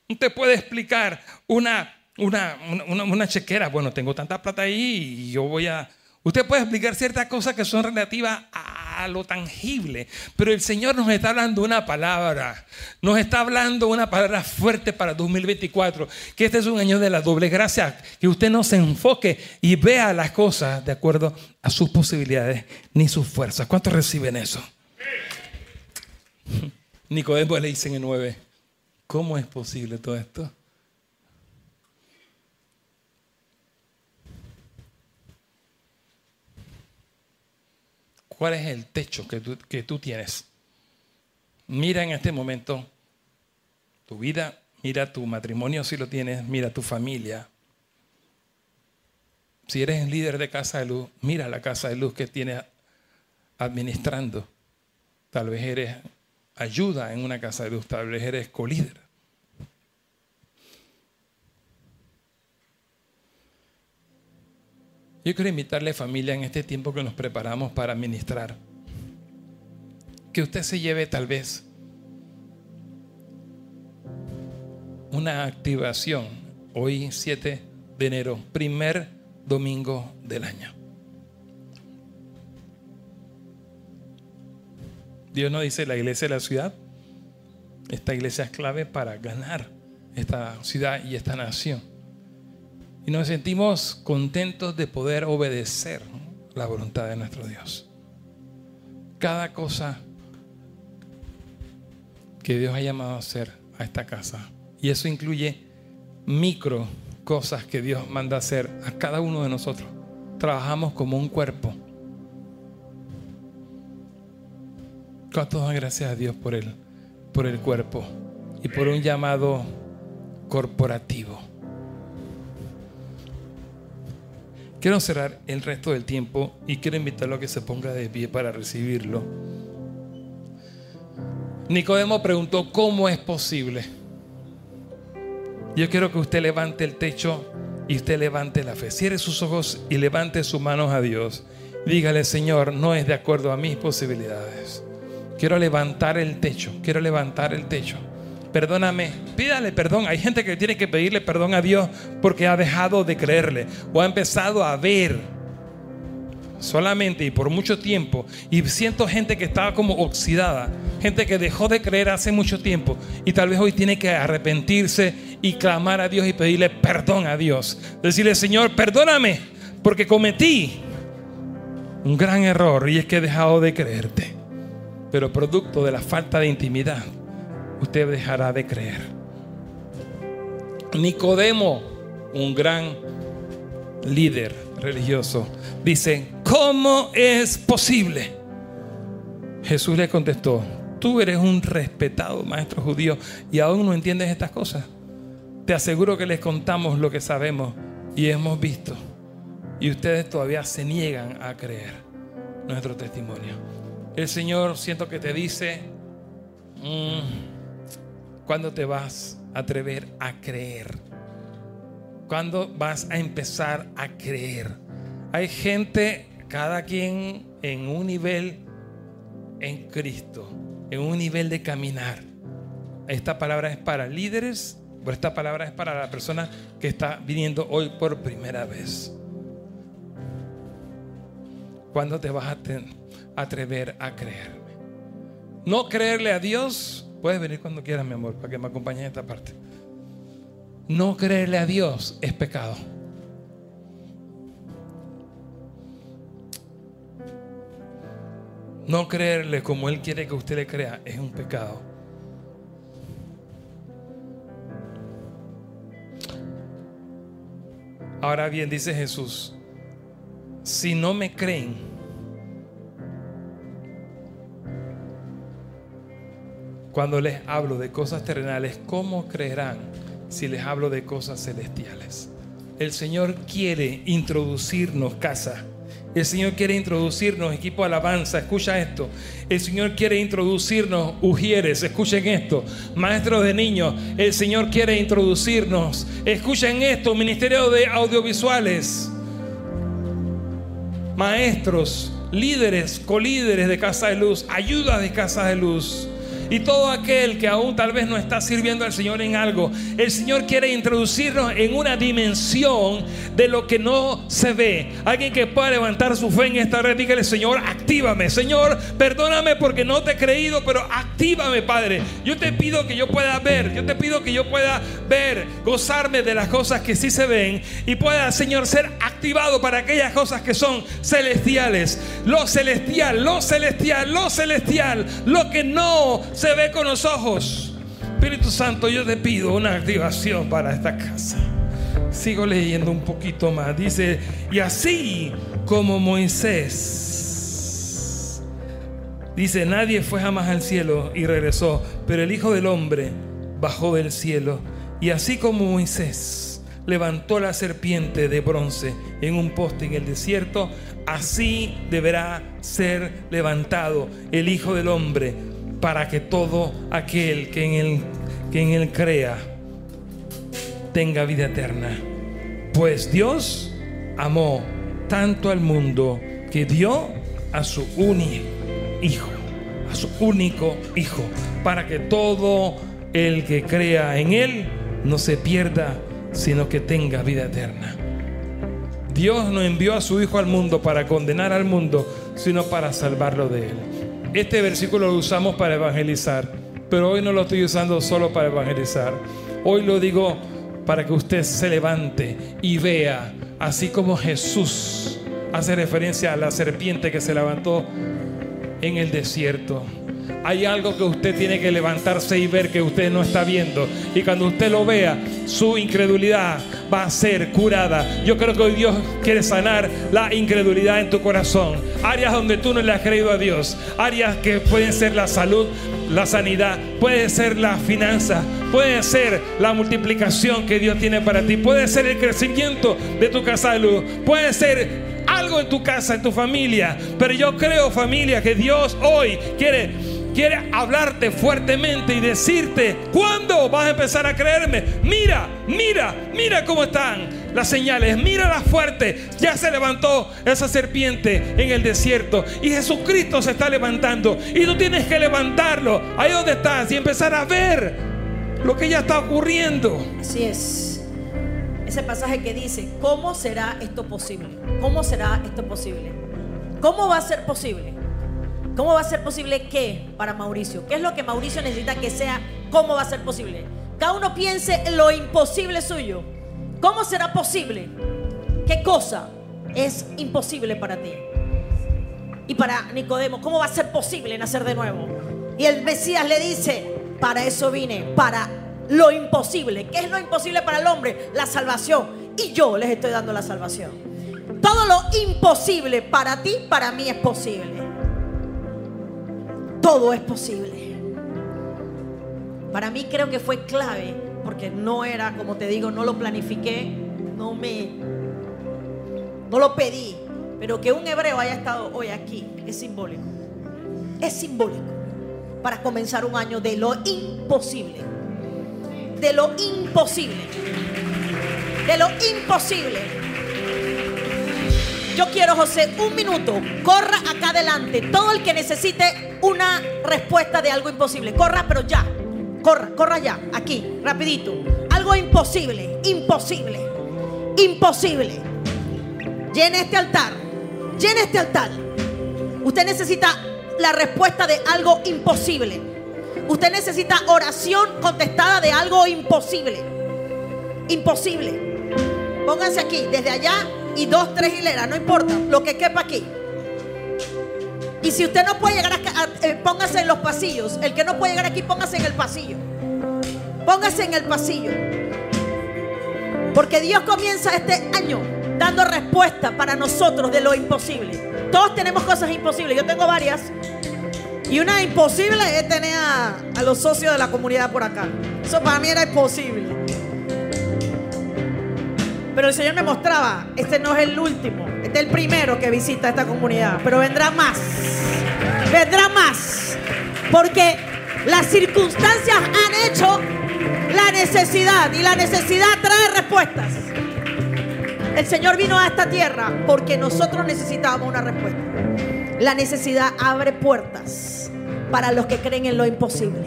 No te puede explicar una, una, una, una chequera, bueno, tengo tanta plata ahí y yo voy a Usted puede explicar ciertas cosas que son relativas a lo tangible, pero el Señor nos está hablando una palabra, nos está hablando una palabra fuerte para 2024, que este es un año de la doble gracia, que usted no se enfoque y vea las cosas de acuerdo a sus posibilidades ni sus fuerzas. ¿Cuántos reciben eso? Nicodemo le dice en el 9, ¿cómo es posible todo esto? ¿Cuál es el techo que tú, que tú tienes? Mira en este momento tu vida, mira tu matrimonio si lo tienes, mira tu familia. Si eres líder de Casa de Luz, mira la Casa de Luz que tienes administrando. Tal vez eres ayuda en una Casa de Luz, tal vez eres colíder. Yo quiero invitarle familia en este tiempo que nos preparamos para ministrar. Que usted se lleve tal vez una activación hoy 7 de enero, primer domingo del año. Dios no dice la iglesia de la ciudad. Esta iglesia es clave para ganar esta ciudad y esta nación. Y nos sentimos contentos de poder obedecer la voluntad de nuestro Dios. Cada cosa que Dios ha llamado a hacer a esta casa. Y eso incluye micro cosas que Dios manda hacer a cada uno de nosotros. Trabajamos como un cuerpo. ¿Cuántos dan gracias a Dios por por el cuerpo y por un llamado corporativo? Quiero cerrar el resto del tiempo y quiero invitarlo a que se ponga de pie para recibirlo. Nicodemo preguntó, ¿cómo es posible? Yo quiero que usted levante el techo y usted levante la fe. Cierre sus ojos y levante sus manos a Dios. Dígale, Señor, no es de acuerdo a mis posibilidades. Quiero levantar el techo, quiero levantar el techo perdóname, pídale perdón. Hay gente que tiene que pedirle perdón a Dios porque ha dejado de creerle o ha empezado a ver solamente y por mucho tiempo. Y siento gente que estaba como oxidada, gente que dejó de creer hace mucho tiempo y tal vez hoy tiene que arrepentirse y clamar a Dios y pedirle perdón a Dios. Decirle, Señor, perdóname porque cometí un gran error y es que he dejado de creerte. Pero producto de la falta de intimidad usted dejará de creer. Nicodemo, un gran líder religioso, dice, ¿cómo es posible? Jesús le contestó, tú eres un respetado maestro judío y aún no entiendes estas cosas. Te aseguro que les contamos lo que sabemos y hemos visto. Y ustedes todavía se niegan a creer nuestro testimonio. El Señor siento que te dice, mm, ¿Cuándo te vas a atrever a creer? ¿Cuándo vas a empezar a creer? Hay gente, cada quien en un nivel en Cristo, en un nivel de caminar. Esta palabra es para líderes, pero esta palabra es para la persona que está viniendo hoy por primera vez. ¿Cuándo te vas a atrever a creerme? No creerle a Dios Puedes venir cuando quieras, mi amor, para que me acompañes en esta parte. No creerle a Dios es pecado. No creerle como Él quiere que usted le crea es un pecado. Ahora bien, dice Jesús, si no me creen, Cuando les hablo de cosas terrenales, ¿cómo creerán si les hablo de cosas celestiales? El Señor quiere introducirnos casa. El Señor quiere introducirnos equipo de alabanza. Escucha esto. El Señor quiere introducirnos ujieres. Escuchen esto. Maestros de niños. El Señor quiere introducirnos. Escuchen esto. Ministerio de audiovisuales. Maestros, líderes, colíderes de Casa de Luz. Ayuda de Casa de Luz. Y todo aquel que aún tal vez no está sirviendo al Señor en algo, el Señor quiere introducirnos en una dimensión de lo que no se ve. Alguien que pueda levantar su fe en esta red, dígale, Señor, actívame. Señor, perdóname porque no te he creído, pero actívame, Padre. Yo te pido que yo pueda ver, yo te pido que yo pueda ver, gozarme de las cosas que sí se ven y pueda, Señor, ser activado para aquellas cosas que son celestiales. Lo celestial, lo celestial, lo celestial, lo que no ve con los ojos. Espíritu Santo, yo te pido una activación para esta casa. Sigo leyendo un poquito más. Dice, y así como Moisés Dice, nadie fue jamás al cielo y regresó, pero el Hijo del Hombre bajó del cielo. Y así como Moisés levantó la serpiente de bronce en un poste en el desierto, así deberá ser levantado el Hijo del Hombre para que todo aquel que en él, que en él crea tenga vida eterna. Pues Dios amó tanto al mundo que dio a su único hijo, a su único hijo, para que todo el que crea en él no se pierda, sino que tenga vida eterna. Dios no envió a su hijo al mundo para condenar al mundo, sino para salvarlo de él. Este versículo lo usamos para evangelizar, pero hoy no lo estoy usando solo para evangelizar. Hoy lo digo para que usted se levante y vea, así como Jesús hace referencia a la serpiente que se levantó en el desierto. Hay algo que usted tiene que levantarse y ver que usted no está viendo. Y cuando usted lo vea, su incredulidad va a ser curada. Yo creo que hoy Dios quiere sanar la incredulidad en tu corazón. Áreas donde tú no le has creído a Dios. Áreas que pueden ser la salud, la sanidad, puede ser la finanza, puede ser la multiplicación que Dios tiene para ti, puede ser el crecimiento de tu casa de luz, puede ser en tu casa, en tu familia. Pero yo creo, familia, que Dios hoy quiere, quiere hablarte fuertemente y decirte, ¿cuándo vas a empezar a creerme? Mira, mira, mira cómo están las señales. Mira fuerte. Ya se levantó esa serpiente en el desierto. Y Jesucristo se está levantando. Y tú tienes que levantarlo. Ahí donde estás. Y empezar a ver lo que ya está ocurriendo. Así es ese pasaje que dice, ¿cómo será esto posible? ¿Cómo será esto posible? ¿Cómo va a ser posible? ¿Cómo va a ser posible qué para Mauricio? ¿Qué es lo que Mauricio necesita que sea? ¿Cómo va a ser posible? Cada uno piense en lo imposible suyo. ¿Cómo será posible? ¿Qué cosa es imposible para ti? Y para Nicodemo, ¿cómo va a ser posible nacer de nuevo? Y el Mesías le dice, para eso vine, para lo imposible. ¿Qué es lo imposible para el hombre? La salvación. Y yo les estoy dando la salvación. Todo lo imposible para ti, para mí es posible. Todo es posible. Para mí creo que fue clave, porque no era, como te digo, no lo planifiqué, no me, no lo pedí, pero que un hebreo haya estado hoy aquí es simbólico. Es simbólico para comenzar un año de lo imposible de lo imposible. De lo imposible. Yo quiero, José, un minuto. Corra acá adelante. Todo el que necesite una respuesta de algo imposible. Corra, pero ya. Corra, corra ya. Aquí, rapidito. Algo imposible, imposible, imposible. Llene este altar. Llene este altar. Usted necesita la respuesta de algo imposible. Usted necesita oración contestada de algo imposible. Imposible. Pónganse aquí, desde allá y dos, tres hileras, no importa, lo que quepa aquí. Y si usted no puede llegar acá, eh, póngase en los pasillos. El que no puede llegar aquí, póngase en el pasillo. Póngase en el pasillo. Porque Dios comienza este año dando respuesta para nosotros de lo imposible. Todos tenemos cosas imposibles. Yo tengo varias. Y una imposible es tener a, los socios de la comunidad por acá. Eso para mí era imposible. Pero el Señor me mostraba, este no es el último, este es el primero que visita esta comunidad, pero vendrá más. Vendrá más. Porque las circunstancias han hecho la necesidad y la necesidad trae respuestas. El Señor vino a esta tierra porque nosotros necesitábamos una respuesta. La necesidad abre puertas para los que creen en lo imposible.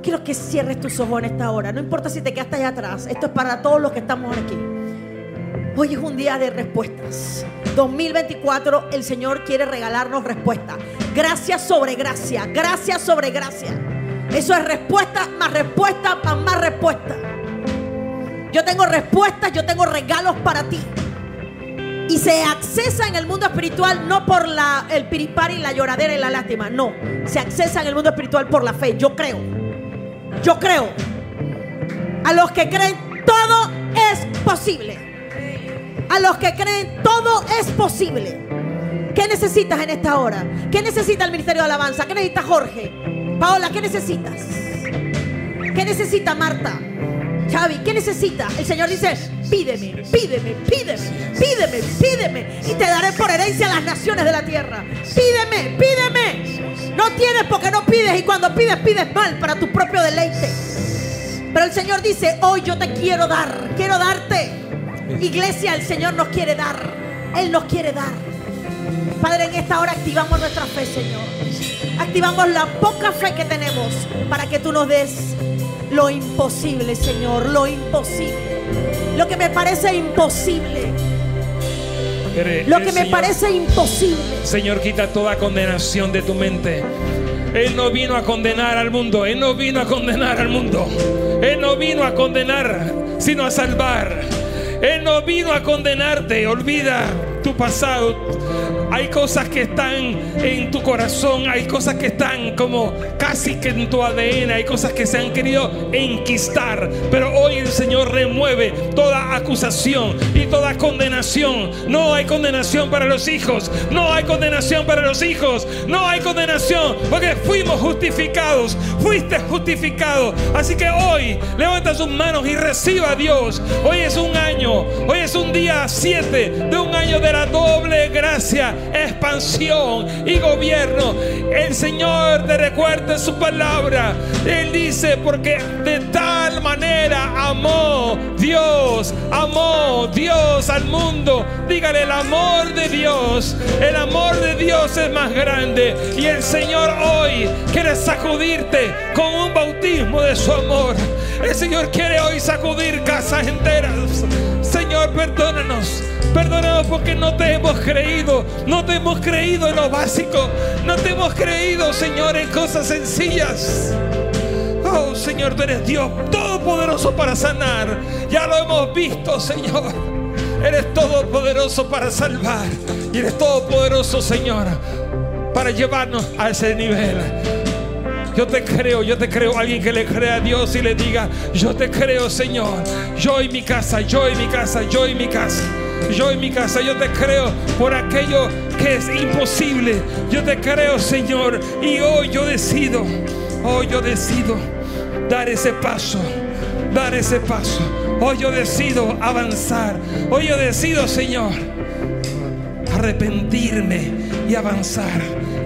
Quiero que cierres tus ojos en esta hora. No importa si te quedaste allá atrás. Esto es para todos los que estamos aquí. Hoy es un día de respuestas. 2024 el Señor quiere regalarnos respuestas. Gracias sobre gracia. Gracias sobre gracia. Eso es respuesta más respuesta más más respuesta. Yo tengo respuestas, yo tengo regalos para ti. Y se accesa en el mundo espiritual no por la, el piripari, la lloradera y la lástima. No. Se accesa en el mundo espiritual por la fe. Yo creo. Yo creo. A los que creen todo es posible. A los que creen todo es posible. ¿Qué necesitas en esta hora? ¿Qué necesita el Ministerio de Alabanza? ¿Qué necesita Jorge? Paola, ¿qué necesitas? ¿Qué necesita Marta? Xavi, ¿qué necesita? El Señor dice, pídeme, pídeme, pídeme, pídeme, pídeme. Y te daré por herencia las naciones de la tierra. Pídeme, pídeme. No tienes porque no pides y cuando pides, pides mal para tu propio deleite. Pero el Señor dice, hoy yo te quiero dar, quiero darte. Iglesia, el Señor nos quiere dar. Él nos quiere dar. Padre, en esta hora activamos nuestra fe, Señor. Activamos la poca fe que tenemos para que tú nos des lo imposible, Señor, lo imposible. Lo que me parece imposible. Lo que me parece imposible. Señor, quita toda condenación de tu mente. Él no vino a condenar al mundo. Él no vino a condenar al mundo. Él no vino a condenar, sino a salvar. Él no vino a condenarte. Olvida tu pasado. Hay cosas que están en tu corazón, hay cosas que están como casi que en tu ADN, hay cosas que se han querido enquistar. Pero hoy el Señor remueve toda acusación y toda condenación. No hay condenación para los hijos, no hay condenación para los hijos, no hay condenación porque fuimos justificados, fuiste justificado. Así que hoy levanta sus manos y reciba a Dios. Hoy es un año, hoy es un día 7 de un año de la doble gracia expansión y gobierno. El Señor te recuerda su palabra. Él dice, porque de tal manera amó Dios, amó Dios al mundo. Dígale, el amor de Dios, el amor de Dios es más grande. Y el Señor hoy quiere sacudirte con un bautismo de su amor. El Señor quiere hoy sacudir casas enteras. Señor, perdónanos. Perdónanos porque no te hemos creído. No te hemos creído en lo básico. No te hemos creído, Señor, en cosas sencillas. Oh, Señor, tú eres Dios todopoderoso para sanar. Ya lo hemos visto, Señor. Eres todopoderoso para salvar. Y eres todopoderoso, Señor, para llevarnos a ese nivel. Yo te creo, yo te creo. Alguien que le crea a Dios y le diga, yo te creo, Señor. Yo y mi casa, yo y mi casa, yo y mi casa. Yo y mi casa, yo te creo por aquello que es imposible. Yo te creo, Señor. Y hoy yo decido, hoy yo decido dar ese paso, dar ese paso. Hoy yo decido avanzar. Hoy yo decido, Señor, arrepentirme y avanzar.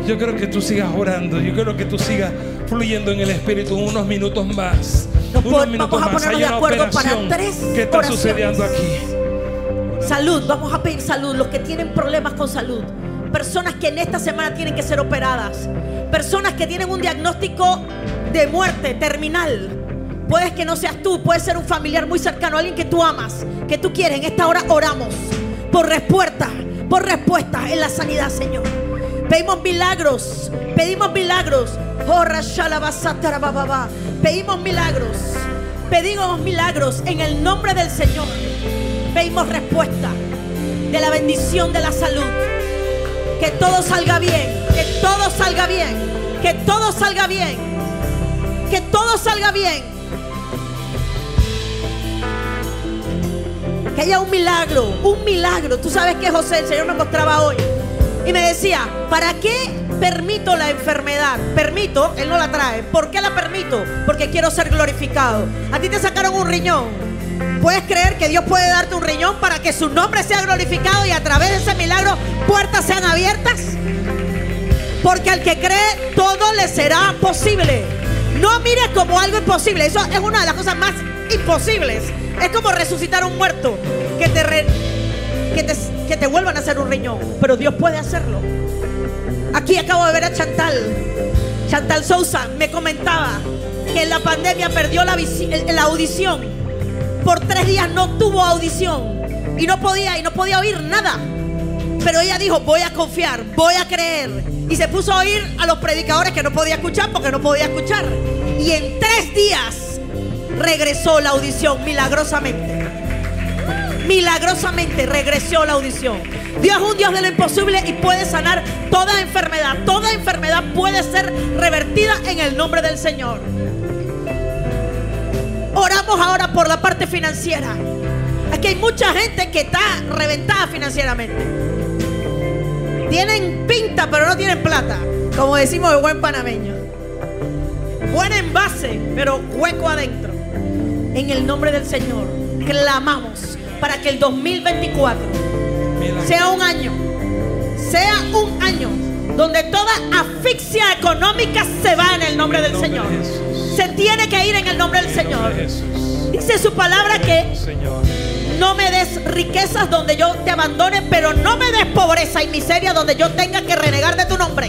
Yo creo que tú sigas orando. Yo creo que tú sigas fluyendo en el Espíritu unos minutos más. unos minutos más. Hay una operación que está sucediendo aquí. Salud, vamos a pedir salud. Los que tienen problemas con salud. Personas que en esta semana tienen que ser operadas. Personas que tienen un diagnóstico de muerte terminal. Puedes que no seas tú, puede ser un familiar muy cercano, alguien que tú amas, que tú quieres. En esta hora oramos por respuesta, por respuesta en la sanidad, Señor. Pedimos milagros, pedimos milagros. Pedimos milagros, pedimos milagros en el nombre del Señor. Pedimos respuesta de la bendición de la salud. Que todo salga bien, que todo salga bien, que todo salga bien, que todo salga bien. Que haya un milagro, un milagro. Tú sabes que José, el Señor me mostraba hoy. Y me decía, ¿para qué permito la enfermedad? Permito, Él no la trae. ¿Por qué la permito? Porque quiero ser glorificado. A ti te sacaron un riñón. ¿Puedes creer que Dios puede darte un riñón para que su nombre sea glorificado y a través de ese milagro puertas sean abiertas? Porque al que cree todo le será posible. No mires como algo imposible. Eso es una de las cosas más imposibles. Es como resucitar a un muerto que te, que te, vuelvan a hacer un riñón. Pero Dios puede hacerlo. Aquí acabo de ver a Chantal. Chantal Sousa me comentaba que en la pandemia perdió la, la audición. Por tres días no tuvo audición. Y no podía, y no podía oír nada. Pero ella dijo, voy a confiar, voy a creer. Y se puso a oír a los predicadores que no podía escuchar porque no podía escuchar. Y en tres días regresó la audición milagrosamente. Milagrosamente regresó la audición. Dios es un Dios de lo imposible y puede sanar toda enfermedad. Toda enfermedad puede ser revertida en el nombre del Señor. Oramos ahora por la parte financiera. Aquí hay mucha gente que está reventada financieramente. Tienen pinta, pero no tienen plata. Como decimos de buen panameño. Buen envase, pero hueco adentro. En el nombre del Señor, clamamos para que el 2024 sea un año, sea un año donde toda asfixia económica se va en el nombre del Señor. Se tiene que ir en el nombre del Señor. Dice su palabra que no me des riquezas donde yo te abandone, pero no me des pobreza y miseria donde yo tenga que renegar de tu nombre.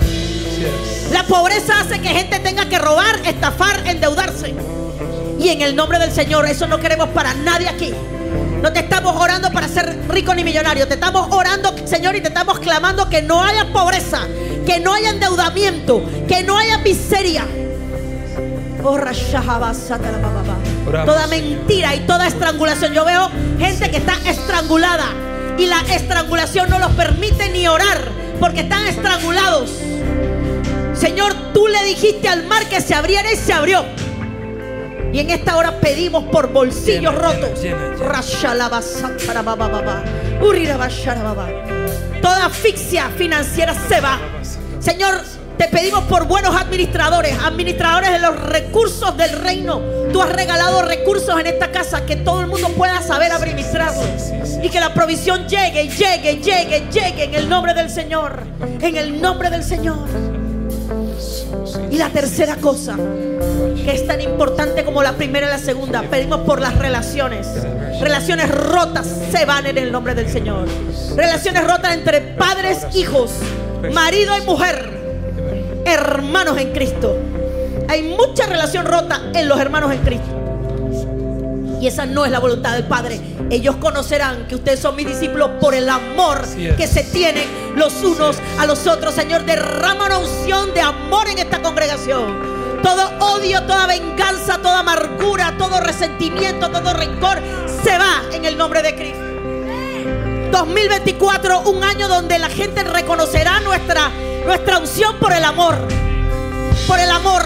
La pobreza hace que gente tenga que robar, estafar, endeudarse. Y en el nombre del Señor, eso no queremos para nadie aquí. No te estamos orando para ser rico ni millonario. Te estamos orando, Señor, y te estamos clamando que no haya pobreza, que no haya endeudamiento, que no haya miseria. Toda mentira y toda estrangulación. Yo veo gente que está estrangulada y la estrangulación no los permite ni orar porque están estrangulados. Señor, tú le dijiste al mar que se abriera y se abrió. Y en esta hora pedimos por bolsillos rotos. Toda asfixia financiera se va. Señor, te pedimos por buenos administradores, administradores de los recursos del reino. Tú has regalado recursos en esta casa que todo el mundo pueda saber administrarlos. Y que la provisión llegue, llegue, llegue, llegue en el nombre del Señor. En el nombre del Señor. Y la tercera cosa, que es tan importante como la primera y la segunda, pedimos por las relaciones. Relaciones rotas se van en el nombre del Señor. Relaciones rotas entre padres, hijos, marido y mujer, hermanos en Cristo. Hay mucha relación rota en los hermanos en Cristo. Y esa no es la voluntad del Padre. Ellos conocerán que ustedes son mis discípulos por el amor que se tienen los unos a los otros. Señor, derrama una unción de amor en esta congregación. Todo odio, toda venganza, toda amargura, todo resentimiento, todo rencor se va en el nombre de Cristo. 2024, un año donde la gente reconocerá nuestra, nuestra unción por el amor. Por el amor,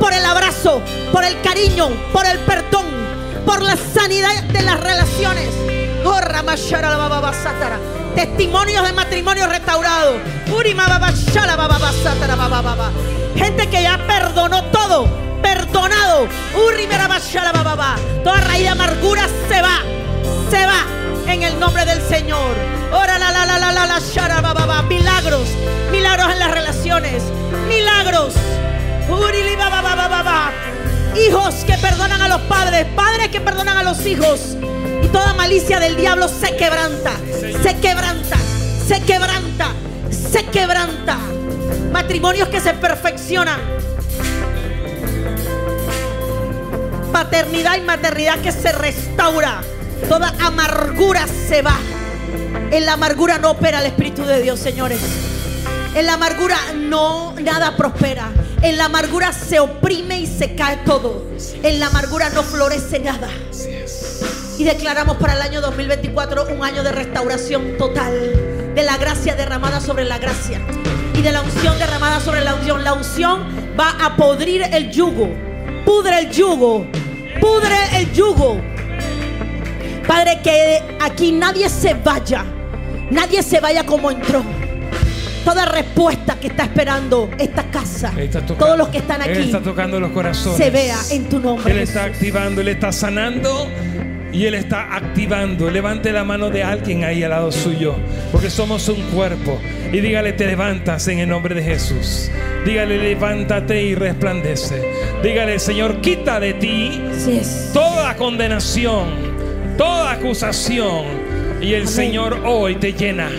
por el abrazo, por el cariño, por el perdón por la sanidad de las relaciones. Testimonios de matrimonio restaurado. Gente que ya perdonó todo. Perdonado. Toda raíz de amargura se va. Se va en el nombre del Señor. Ora la la la la la la Milagros. Milagros en las relaciones. Milagros. Hijos que perdonan a los padres, padres que perdonan a los hijos. Y toda malicia del diablo se quebranta, se quebranta, se quebranta, se quebranta. Matrimonios que se perfeccionan. Paternidad y maternidad que se restaura. Toda amargura se va. En la amargura no opera el Espíritu de Dios, señores. En la amargura no nada prospera. En la amargura se oprime y se cae todo. En la amargura no florece nada. Y declaramos para el año 2024 un año de restauración total. De la gracia derramada sobre la gracia. Y de la unción derramada sobre la unción. La unción va a podrir el yugo. Pudre el yugo. Pudre el yugo. Padre, que aquí nadie se vaya. Nadie se vaya como entró toda respuesta que está esperando esta casa, todos los que están aquí, está tocando los corazones. Se vea en tu nombre. Él está activando, Él está sanando. Y Él está activando. Levante la mano de alguien ahí al lado suyo. Porque somos un cuerpo. Y dígale, te levantas en el nombre de Jesús. Dígale, levántate y resplandece. Dígale, Señor, quita de ti toda condenación, toda acusación. Y el Señor hoy te llena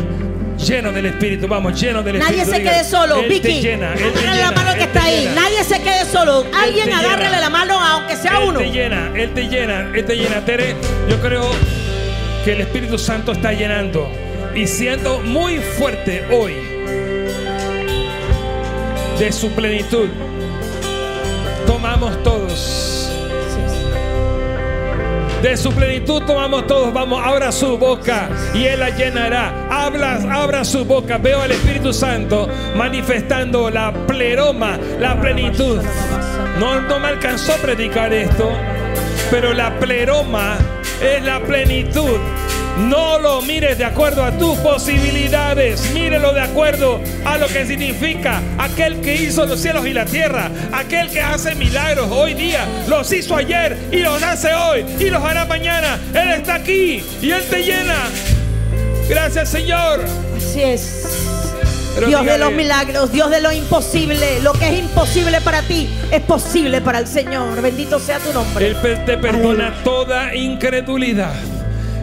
Lleno del Espíritu, vamos, lleno del Espíritu. Nadie se quede solo. Vicky, agárrale la mano que está ahí. Nadie se quede solo. Alguien agárrele la mano, aunque sea uno. Él te llena, Él te llena, Él te llena. Tere, yo creo que el Espíritu Santo está llenando y siendo muy fuerte hoy de su plenitud. Tomamos todos de su plenitud tomamos todos. Vamos, abra su boca y Él la llenará. Habla, abra su boca. Veo al Espíritu Santo manifestando la pleroma, la plenitud. No, no me alcanzó a predicar esto, pero la pleroma es la plenitud No lo mires de acuerdo a tus posibilidades, mírelo de acuerdo a lo que significa aquel que hizo los cielos y la tierra, aquel que hace milagros hoy día, los hizo ayer y los hace hoy y los hará mañana. Él está aquí y Él te llena. Gracias Señor. Así es. Dios de los milagros, Dios de lo imposible. Lo que es imposible para ti es posible para el Señor. Bendito sea tu nombre. Él te perdona toda incredulidad.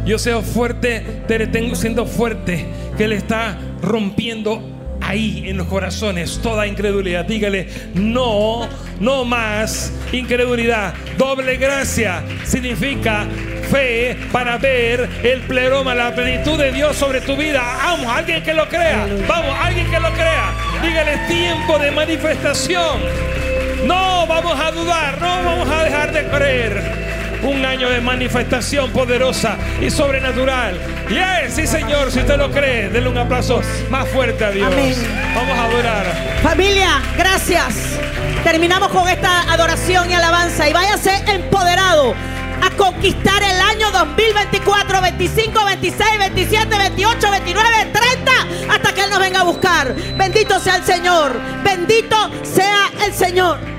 Yo sea fuerte, te tengo siendo fuerte, que Él está rompiendo ahí en los corazones toda incredulidad. Dígale, no, no más incredulidad. Doble gracia significa fe para ver el pleroma, la plenitud de Dios sobre tu vida. Vamos, alguien que lo crea. Vamos, alguien que lo crea. Dígale tiempo de manifestación. No vamos a dudar, no vamos a dejar de creer un año de manifestación poderosa y sobrenatural. Yes, sí, Señor, si usted lo cree, denle un aplauso más fuerte a Dios. Vamos a adorar. Familia, gracias. Terminamos con esta adoración y alabanza y váyase empoderado a conquistar el año 2024, 25, 26, 27, 28, 29, 30, hasta que Él nos venga a buscar. Bendito sea el Señor, bendito sea el Señor.